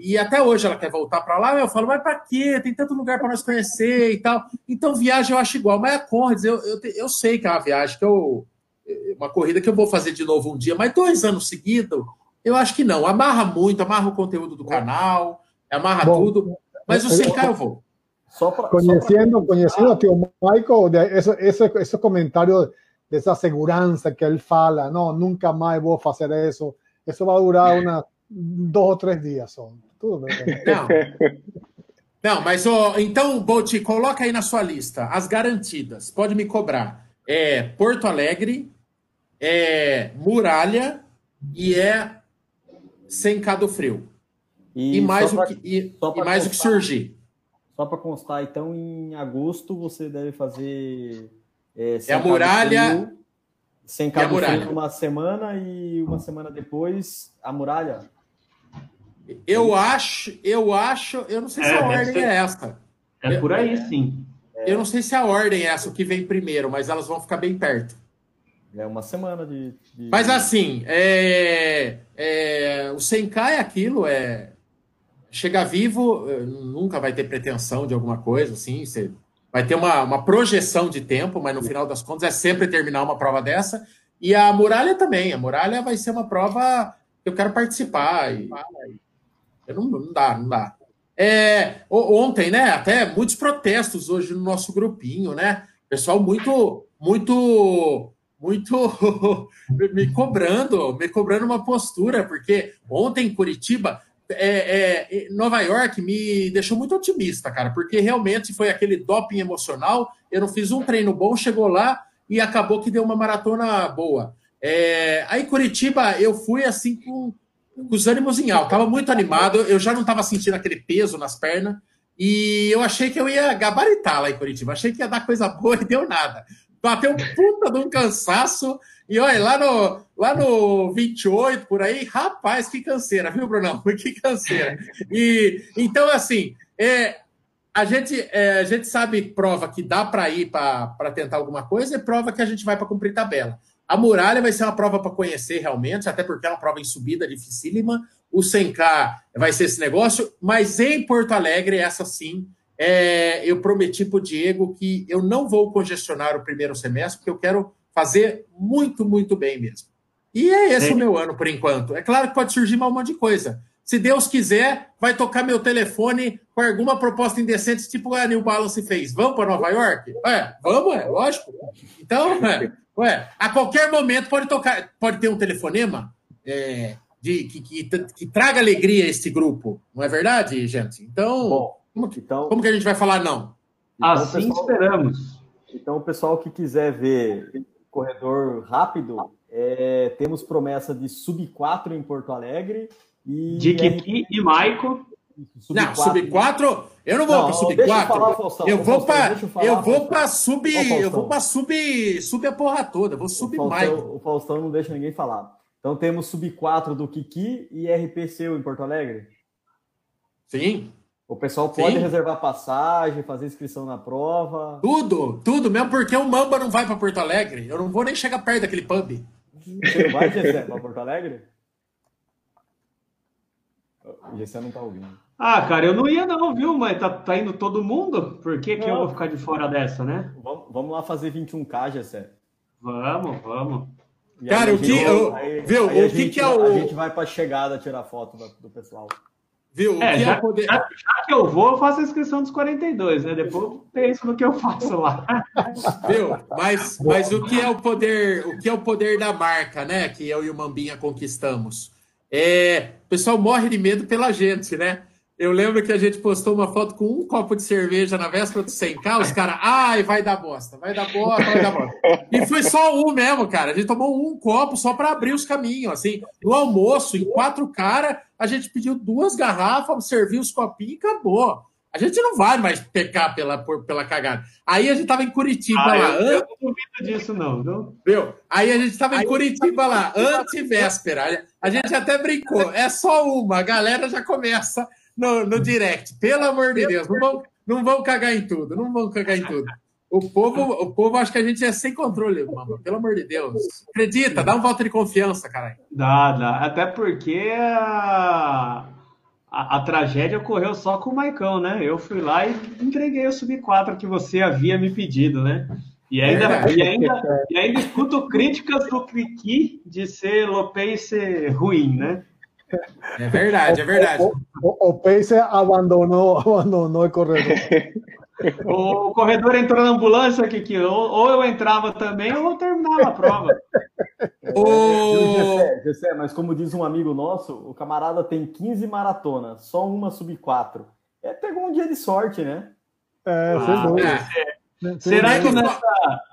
e até hoje ela quer voltar para lá, eu falo, mas para quê? Tem tanto lugar para nós conhecer e tal. Então, viagem eu acho igual. Mas a Conrads, eu, eu, eu sei que é uma viagem que eu. Uma corrida que eu vou fazer de novo um dia, mas dois anos seguidos, eu acho que não. Amarra muito, amarra o conteúdo do canal, amarra Bom, tudo. Mas o 100K eu vou. Só pra, conhecendo, só pra... conhecendo o tio Michael, esse, esse, esse comentário dessa segurança que ele fala, não, nunca mais vou fazer isso, isso vai durar uma dois ou três dias só. Tudo bem. Não. Não, mas oh, então, Bolt, coloca aí na sua lista as garantidas. Pode me cobrar. É Porto Alegre, é Muralha e é Sem Cado Frio. E, e mais, pra, o que, e, e mais constar, o que surgir. Só para constar, então, em agosto você deve fazer. É, é a Muralha. Frio, sem Cabo Frio uma semana e uma semana depois a Muralha? Eu acho, eu acho, eu não sei se é, a ordem é essa. É por aí, sim. Eu não sei se a ordem é essa, o que vem primeiro, mas elas vão ficar bem perto. É uma semana de. de... Mas assim, é, é, o 100K é aquilo, é. Chegar vivo, eh, nunca vai ter pretensão de alguma coisa, assim. Você vai ter uma, uma projeção de tempo, mas no final das contas é sempre terminar uma prova dessa. E a muralha também. A muralha vai ser uma prova que eu quero participar. E... Não, não dá, não dá. É, ontem, né? Até muitos protestos hoje no nosso grupinho, né? Pessoal muito, muito, muito *laughs* me cobrando, me cobrando uma postura, porque ontem em Curitiba, é, é, Nova York me deixou muito otimista, cara, porque realmente foi aquele doping emocional. Eu não fiz um treino bom, chegou lá e acabou que deu uma maratona boa. É, aí Curitiba eu fui assim com, com os ânimos em alto, tava muito animado, eu já não estava sentindo aquele peso nas pernas e eu achei que eu ia gabaritar lá em Curitiba, achei que ia dar coisa boa e deu nada. Bateu um puta de um cansaço e olha, lá no, lá no 28, por aí, rapaz, que canseira, viu, Brunão? *laughs* Que canseira. E, então, assim, é, a, gente, é, a gente sabe prova que dá para ir para tentar alguma coisa e prova que a gente vai para cumprir tabela. A muralha vai ser uma prova para conhecer realmente, até porque é uma prova em subida dificílima. O 100K vai ser esse negócio, mas em Porto Alegre, essa sim, é, eu prometi para o Diego que eu não vou congestionar o primeiro semestre, porque eu quero fazer muito, muito bem mesmo. E é esse é. o meu ano por enquanto. É claro que pode surgir um monte de coisa. Se Deus quiser, vai tocar meu telefone com alguma proposta indecente, tipo a New Balance fez. Vamos para Nova York? É, vamos, é lógico. Então, é, ué, a qualquer momento pode tocar, pode ter um telefonema é, de, que, que, que, traga alegria a esse grupo, não é verdade, gente? Então, Bom, como, que, então, como que a gente vai falar não? Então, assim pessoal, esperamos. Então, o pessoal que quiser ver corredor rápido, é, temos promessa de sub 4 em Porto Alegre. E de Kiki e Maico. Sub não, sub 4, eu não vou para sub 4. Eu, vou para eu vou para sub, eu vou para sub, sub a porra toda, vou sub Maico. O Faustão não deixa ninguém falar. Então temos sub 4 do Kiki e RP seu em Porto Alegre? Sim. O pessoal pode Sim. reservar passagem, fazer inscrição na prova. Tudo, tudo, mesmo porque o Mamba não vai para Porto Alegre. Eu não vou nem chegar perto daquele pub. Você vai, Gessé, para Porto Alegre? O Gessé não tá ouvindo. Ah, cara, eu não ia não, viu? Mas tá, tá indo todo mundo. Por que, que eu vou ficar de fora dessa, né? Vamos, vamos lá fazer 21K, Gessé. Vamos, vamos. E cara, o que, eu, aí, viu, aí o que, gente, que é o... A gente vai pra chegada tirar foto do pessoal. Viu? É, já, é poder... já, já, que eu vou, eu faço a inscrição dos 42, né? Depois eu penso no que eu faço lá. *laughs* Viu? Mas, mas o que é o poder, o que é o poder da marca, né? Que eu e o Mambinha conquistamos. É, o pessoal morre de medo pela gente, né? Eu lembro que a gente postou uma foto com um copo de cerveja na véspera do 100K, os caras, ai, vai dar bosta, vai dar bosta, vai dar bosta. E foi só um mesmo, cara. A gente tomou um copo só para abrir os caminhos, assim. No almoço, em quatro caras, a gente pediu duas garrafas, serviu os copinhos e acabou. A gente não vai mais pecar pela, por, pela cagada. Aí a gente tava em Curitiba ah, lá. Eu, eu não duvido disso, não. não. Viu? Aí a gente tava em Curitiba lá, antivéspera. A gente até brincou. É só uma, a galera já começa no, no direct. Pelo amor de Deus, não vão, não vão cagar em tudo, não vão cagar em tudo. O povo, o povo acha que a gente é sem controle, mano. Pelo amor de Deus. Acredita, dá um voto de confiança, caralho. Dá, dá. Até porque a, a, a, tragédia ocorreu só com o Maicão, né? Eu fui lá e entreguei o sub-4 que você havia me pedido, né? E ainda, é. e ainda, e ainda escuto críticas do Kiki de ser Lopez ruim, né? É verdade, é verdade. O, o, o Pace abandonou, *laughs* abandonou o corredor. O corredor entrou na ambulância aqui, que ou, ou eu entrava também ou eu terminava a prova. *laughs* O... Gessé, Gessé, mas como diz um amigo nosso, o camarada tem 15 maratonas, só uma sub 4. É, pegou um dia de sorte, né? É, ah, é. Será que nessa,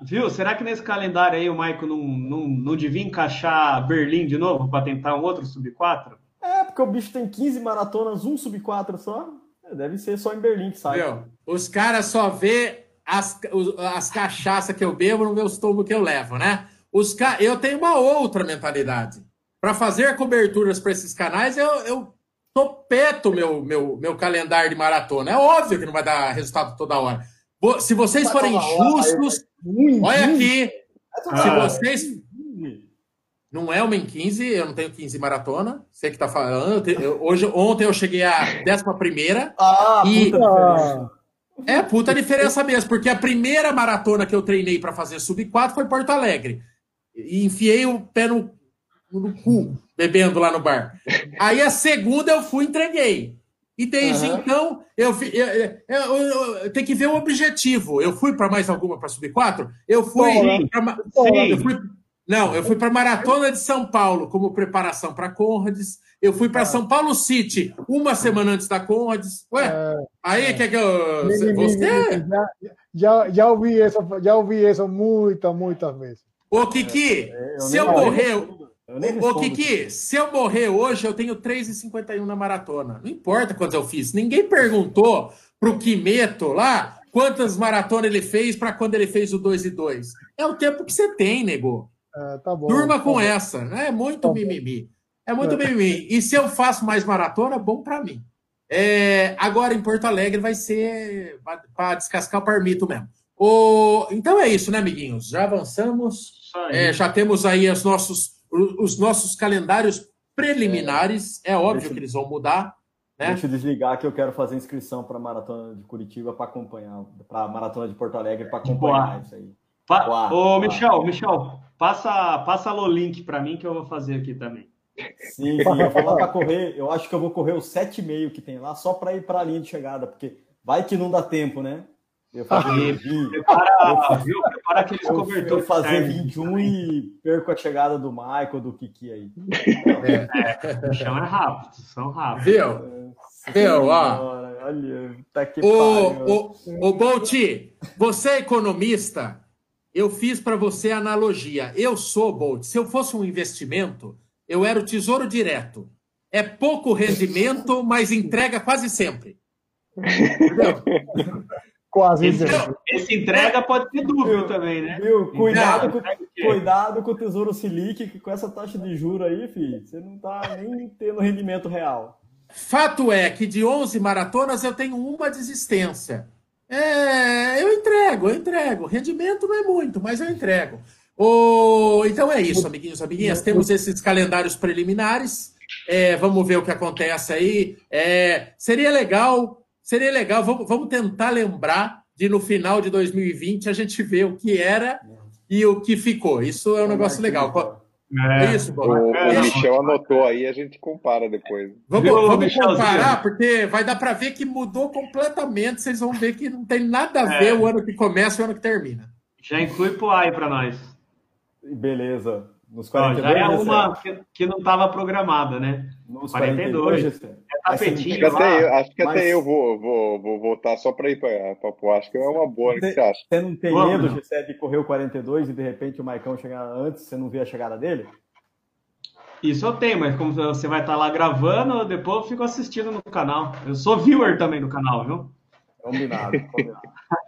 viu? Será que nesse calendário aí o Maico não, não, não devia encaixar Berlim de novo para tentar um outro sub 4? É, porque o bicho tem 15 maratonas, um sub 4 só. É, deve ser só em Berlim que sai. Meu, os caras só vê as, as cachaças que eu bebo no meu estômago que eu levo, né? Os ca... Eu tenho uma outra mentalidade. Para fazer coberturas para esses canais, eu, eu topeto meu, meu, meu calendário de maratona. É óbvio que não vai dar resultado toda hora. Se vocês forem justos, olha aqui. Se vocês não é uma em 15, eu não tenho 15 maratona. Você que tá falando. Eu, hoje, ontem eu cheguei à 11 primeira. Ah, e... puta É puta diferença mesmo, porque a primeira maratona que eu treinei para fazer sub 4 foi Porto Alegre. e enfiei o pé no, no cu, bebendo lá no bar. Aí a segunda eu fui e entreguei. E desde uhum. então, eu, eu, eu, eu, tenho que ver o objetivo. Eu fui para mais alguma para subir quatro? Eu fui. Pra, eu fui não, eu fui para a Maratona de São Paulo como preparação para Conrads. Eu fui para ah. São Paulo City uma semana antes da Conrads. Ué, é, aí é. quer que eu. Você? Já, já, ouvi isso, já ouvi isso muitas, muitas vezes. Ô, Kiki, é, se eu morrer. Ô, Kiki, se eu morrer hoje, eu tenho 3,51 na maratona. Não importa quantos eu fiz. Ninguém perguntou pro Quimeto lá quantas maratonas ele fez para quando ele fez o 2 e 2. É o tempo que você tem, nego. É, tá bom, Durma tá com bom. essa. É muito tá mimimi. É muito é. mimimi. E se eu faço mais maratona, bom para mim. É, agora em Porto Alegre vai ser para descascar o parmito mesmo. O, então é isso, né, amiguinhos? Já avançamos. É, já temos aí os nossos, os nossos calendários preliminares. É, óbvio deixa, que eles vão mudar. Né? Deixa eu desligar que eu quero fazer inscrição para a Maratona de Curitiba para acompanhar, para a Maratona de Porto Alegre para acompanhar Boa. isso aí. Boa. Ô, Boa. Michel, Michel, passa, passa o link para mim que eu vou fazer aqui também. Sim, sim, eu vou lá para correr. Eu acho que eu vou correr os 7,5 que tem lá, só para ir para a linha de chegada, porque vai que não dá tempo, né? Eu fazer 20. Prepara, viu? Prepara aqueles cobertores. Eu fazer 21 e perco a chegada do Michael, do Kiki aí. É, o chão é rápido, são rápidos. Viu? Viu, ó. Olha, tá que o, o, o Bolt, você é economista, eu fiz para você a analogia. Eu sou, Bolt, se eu fosse um investimento, eu era o tesouro direto. É pouco rendimento, mas entrega quase sempre. Entendeu? *laughs* Quase esse, sempre. Esse entrega pode ter dúvida também, né? Viu? Cuidado, com, cuidado com o Tesouro Selic, que com essa taxa de juro aí, filho, você não tá nem tendo rendimento real. Fato é que de 11 maratonas eu tenho uma desistência. É, eu entrego, eu entrego. Rendimento não é muito, mas eu entrego. O, então é isso, amiguinhos, amiguinhas. Temos esses calendários preliminares. É, vamos ver o que acontece aí. É, seria legal, seria legal. Vamos, vamos tentar lembrar de no final de 2020 a gente ver o que era e o que ficou. Isso é um negócio legal. É, é isso, o, o Michel anotou aí, a gente compara depois. Vamos, vamos comparar, porque vai dar para ver que mudou completamente. Vocês vão ver que não tem nada a ver é. o ano que começa e o ano que termina. Já inclui pro AI para nós. Beleza. Nos 42, já é uma que, que não estava programada, né? Nos 42. 42 é tapetinho acho que até eu, acho que mas... até eu vou, vou, vou voltar só para ir para o Acho que é uma boa. O que você acha? Você não tem Vamos, medo, Gessé, de correr o 42 e de repente o Maicon chegar antes, você não vê a chegada dele? Isso eu tenho, mas como você vai estar lá gravando, depois eu fico assistindo no canal. Eu sou viewer também no canal, viu? Combinado, combinado.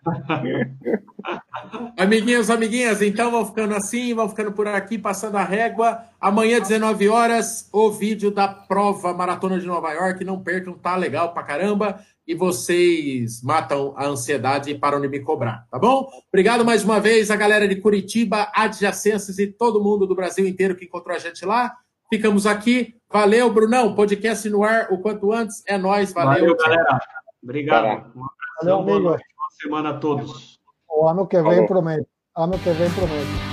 *laughs* Amiguinhos, amiguinhas, então vão ficando assim, vão ficando por aqui, passando a régua. Amanhã, 19 horas, o vídeo da prova Maratona de Nova York. Não percam, tá legal pra caramba. E vocês matam a ansiedade e param de me cobrar, tá bom? Obrigado mais uma vez a galera de Curitiba, adjacências e todo mundo do Brasil inteiro que encontrou a gente lá. Ficamos aqui. Valeu, Brunão. Podcast no ar o quanto antes. É nós. Valeu. Valeu galera. Obrigado. Um Valeu, amigo. Boa semana a todos. O ano que vem promete. Ano que vem promete.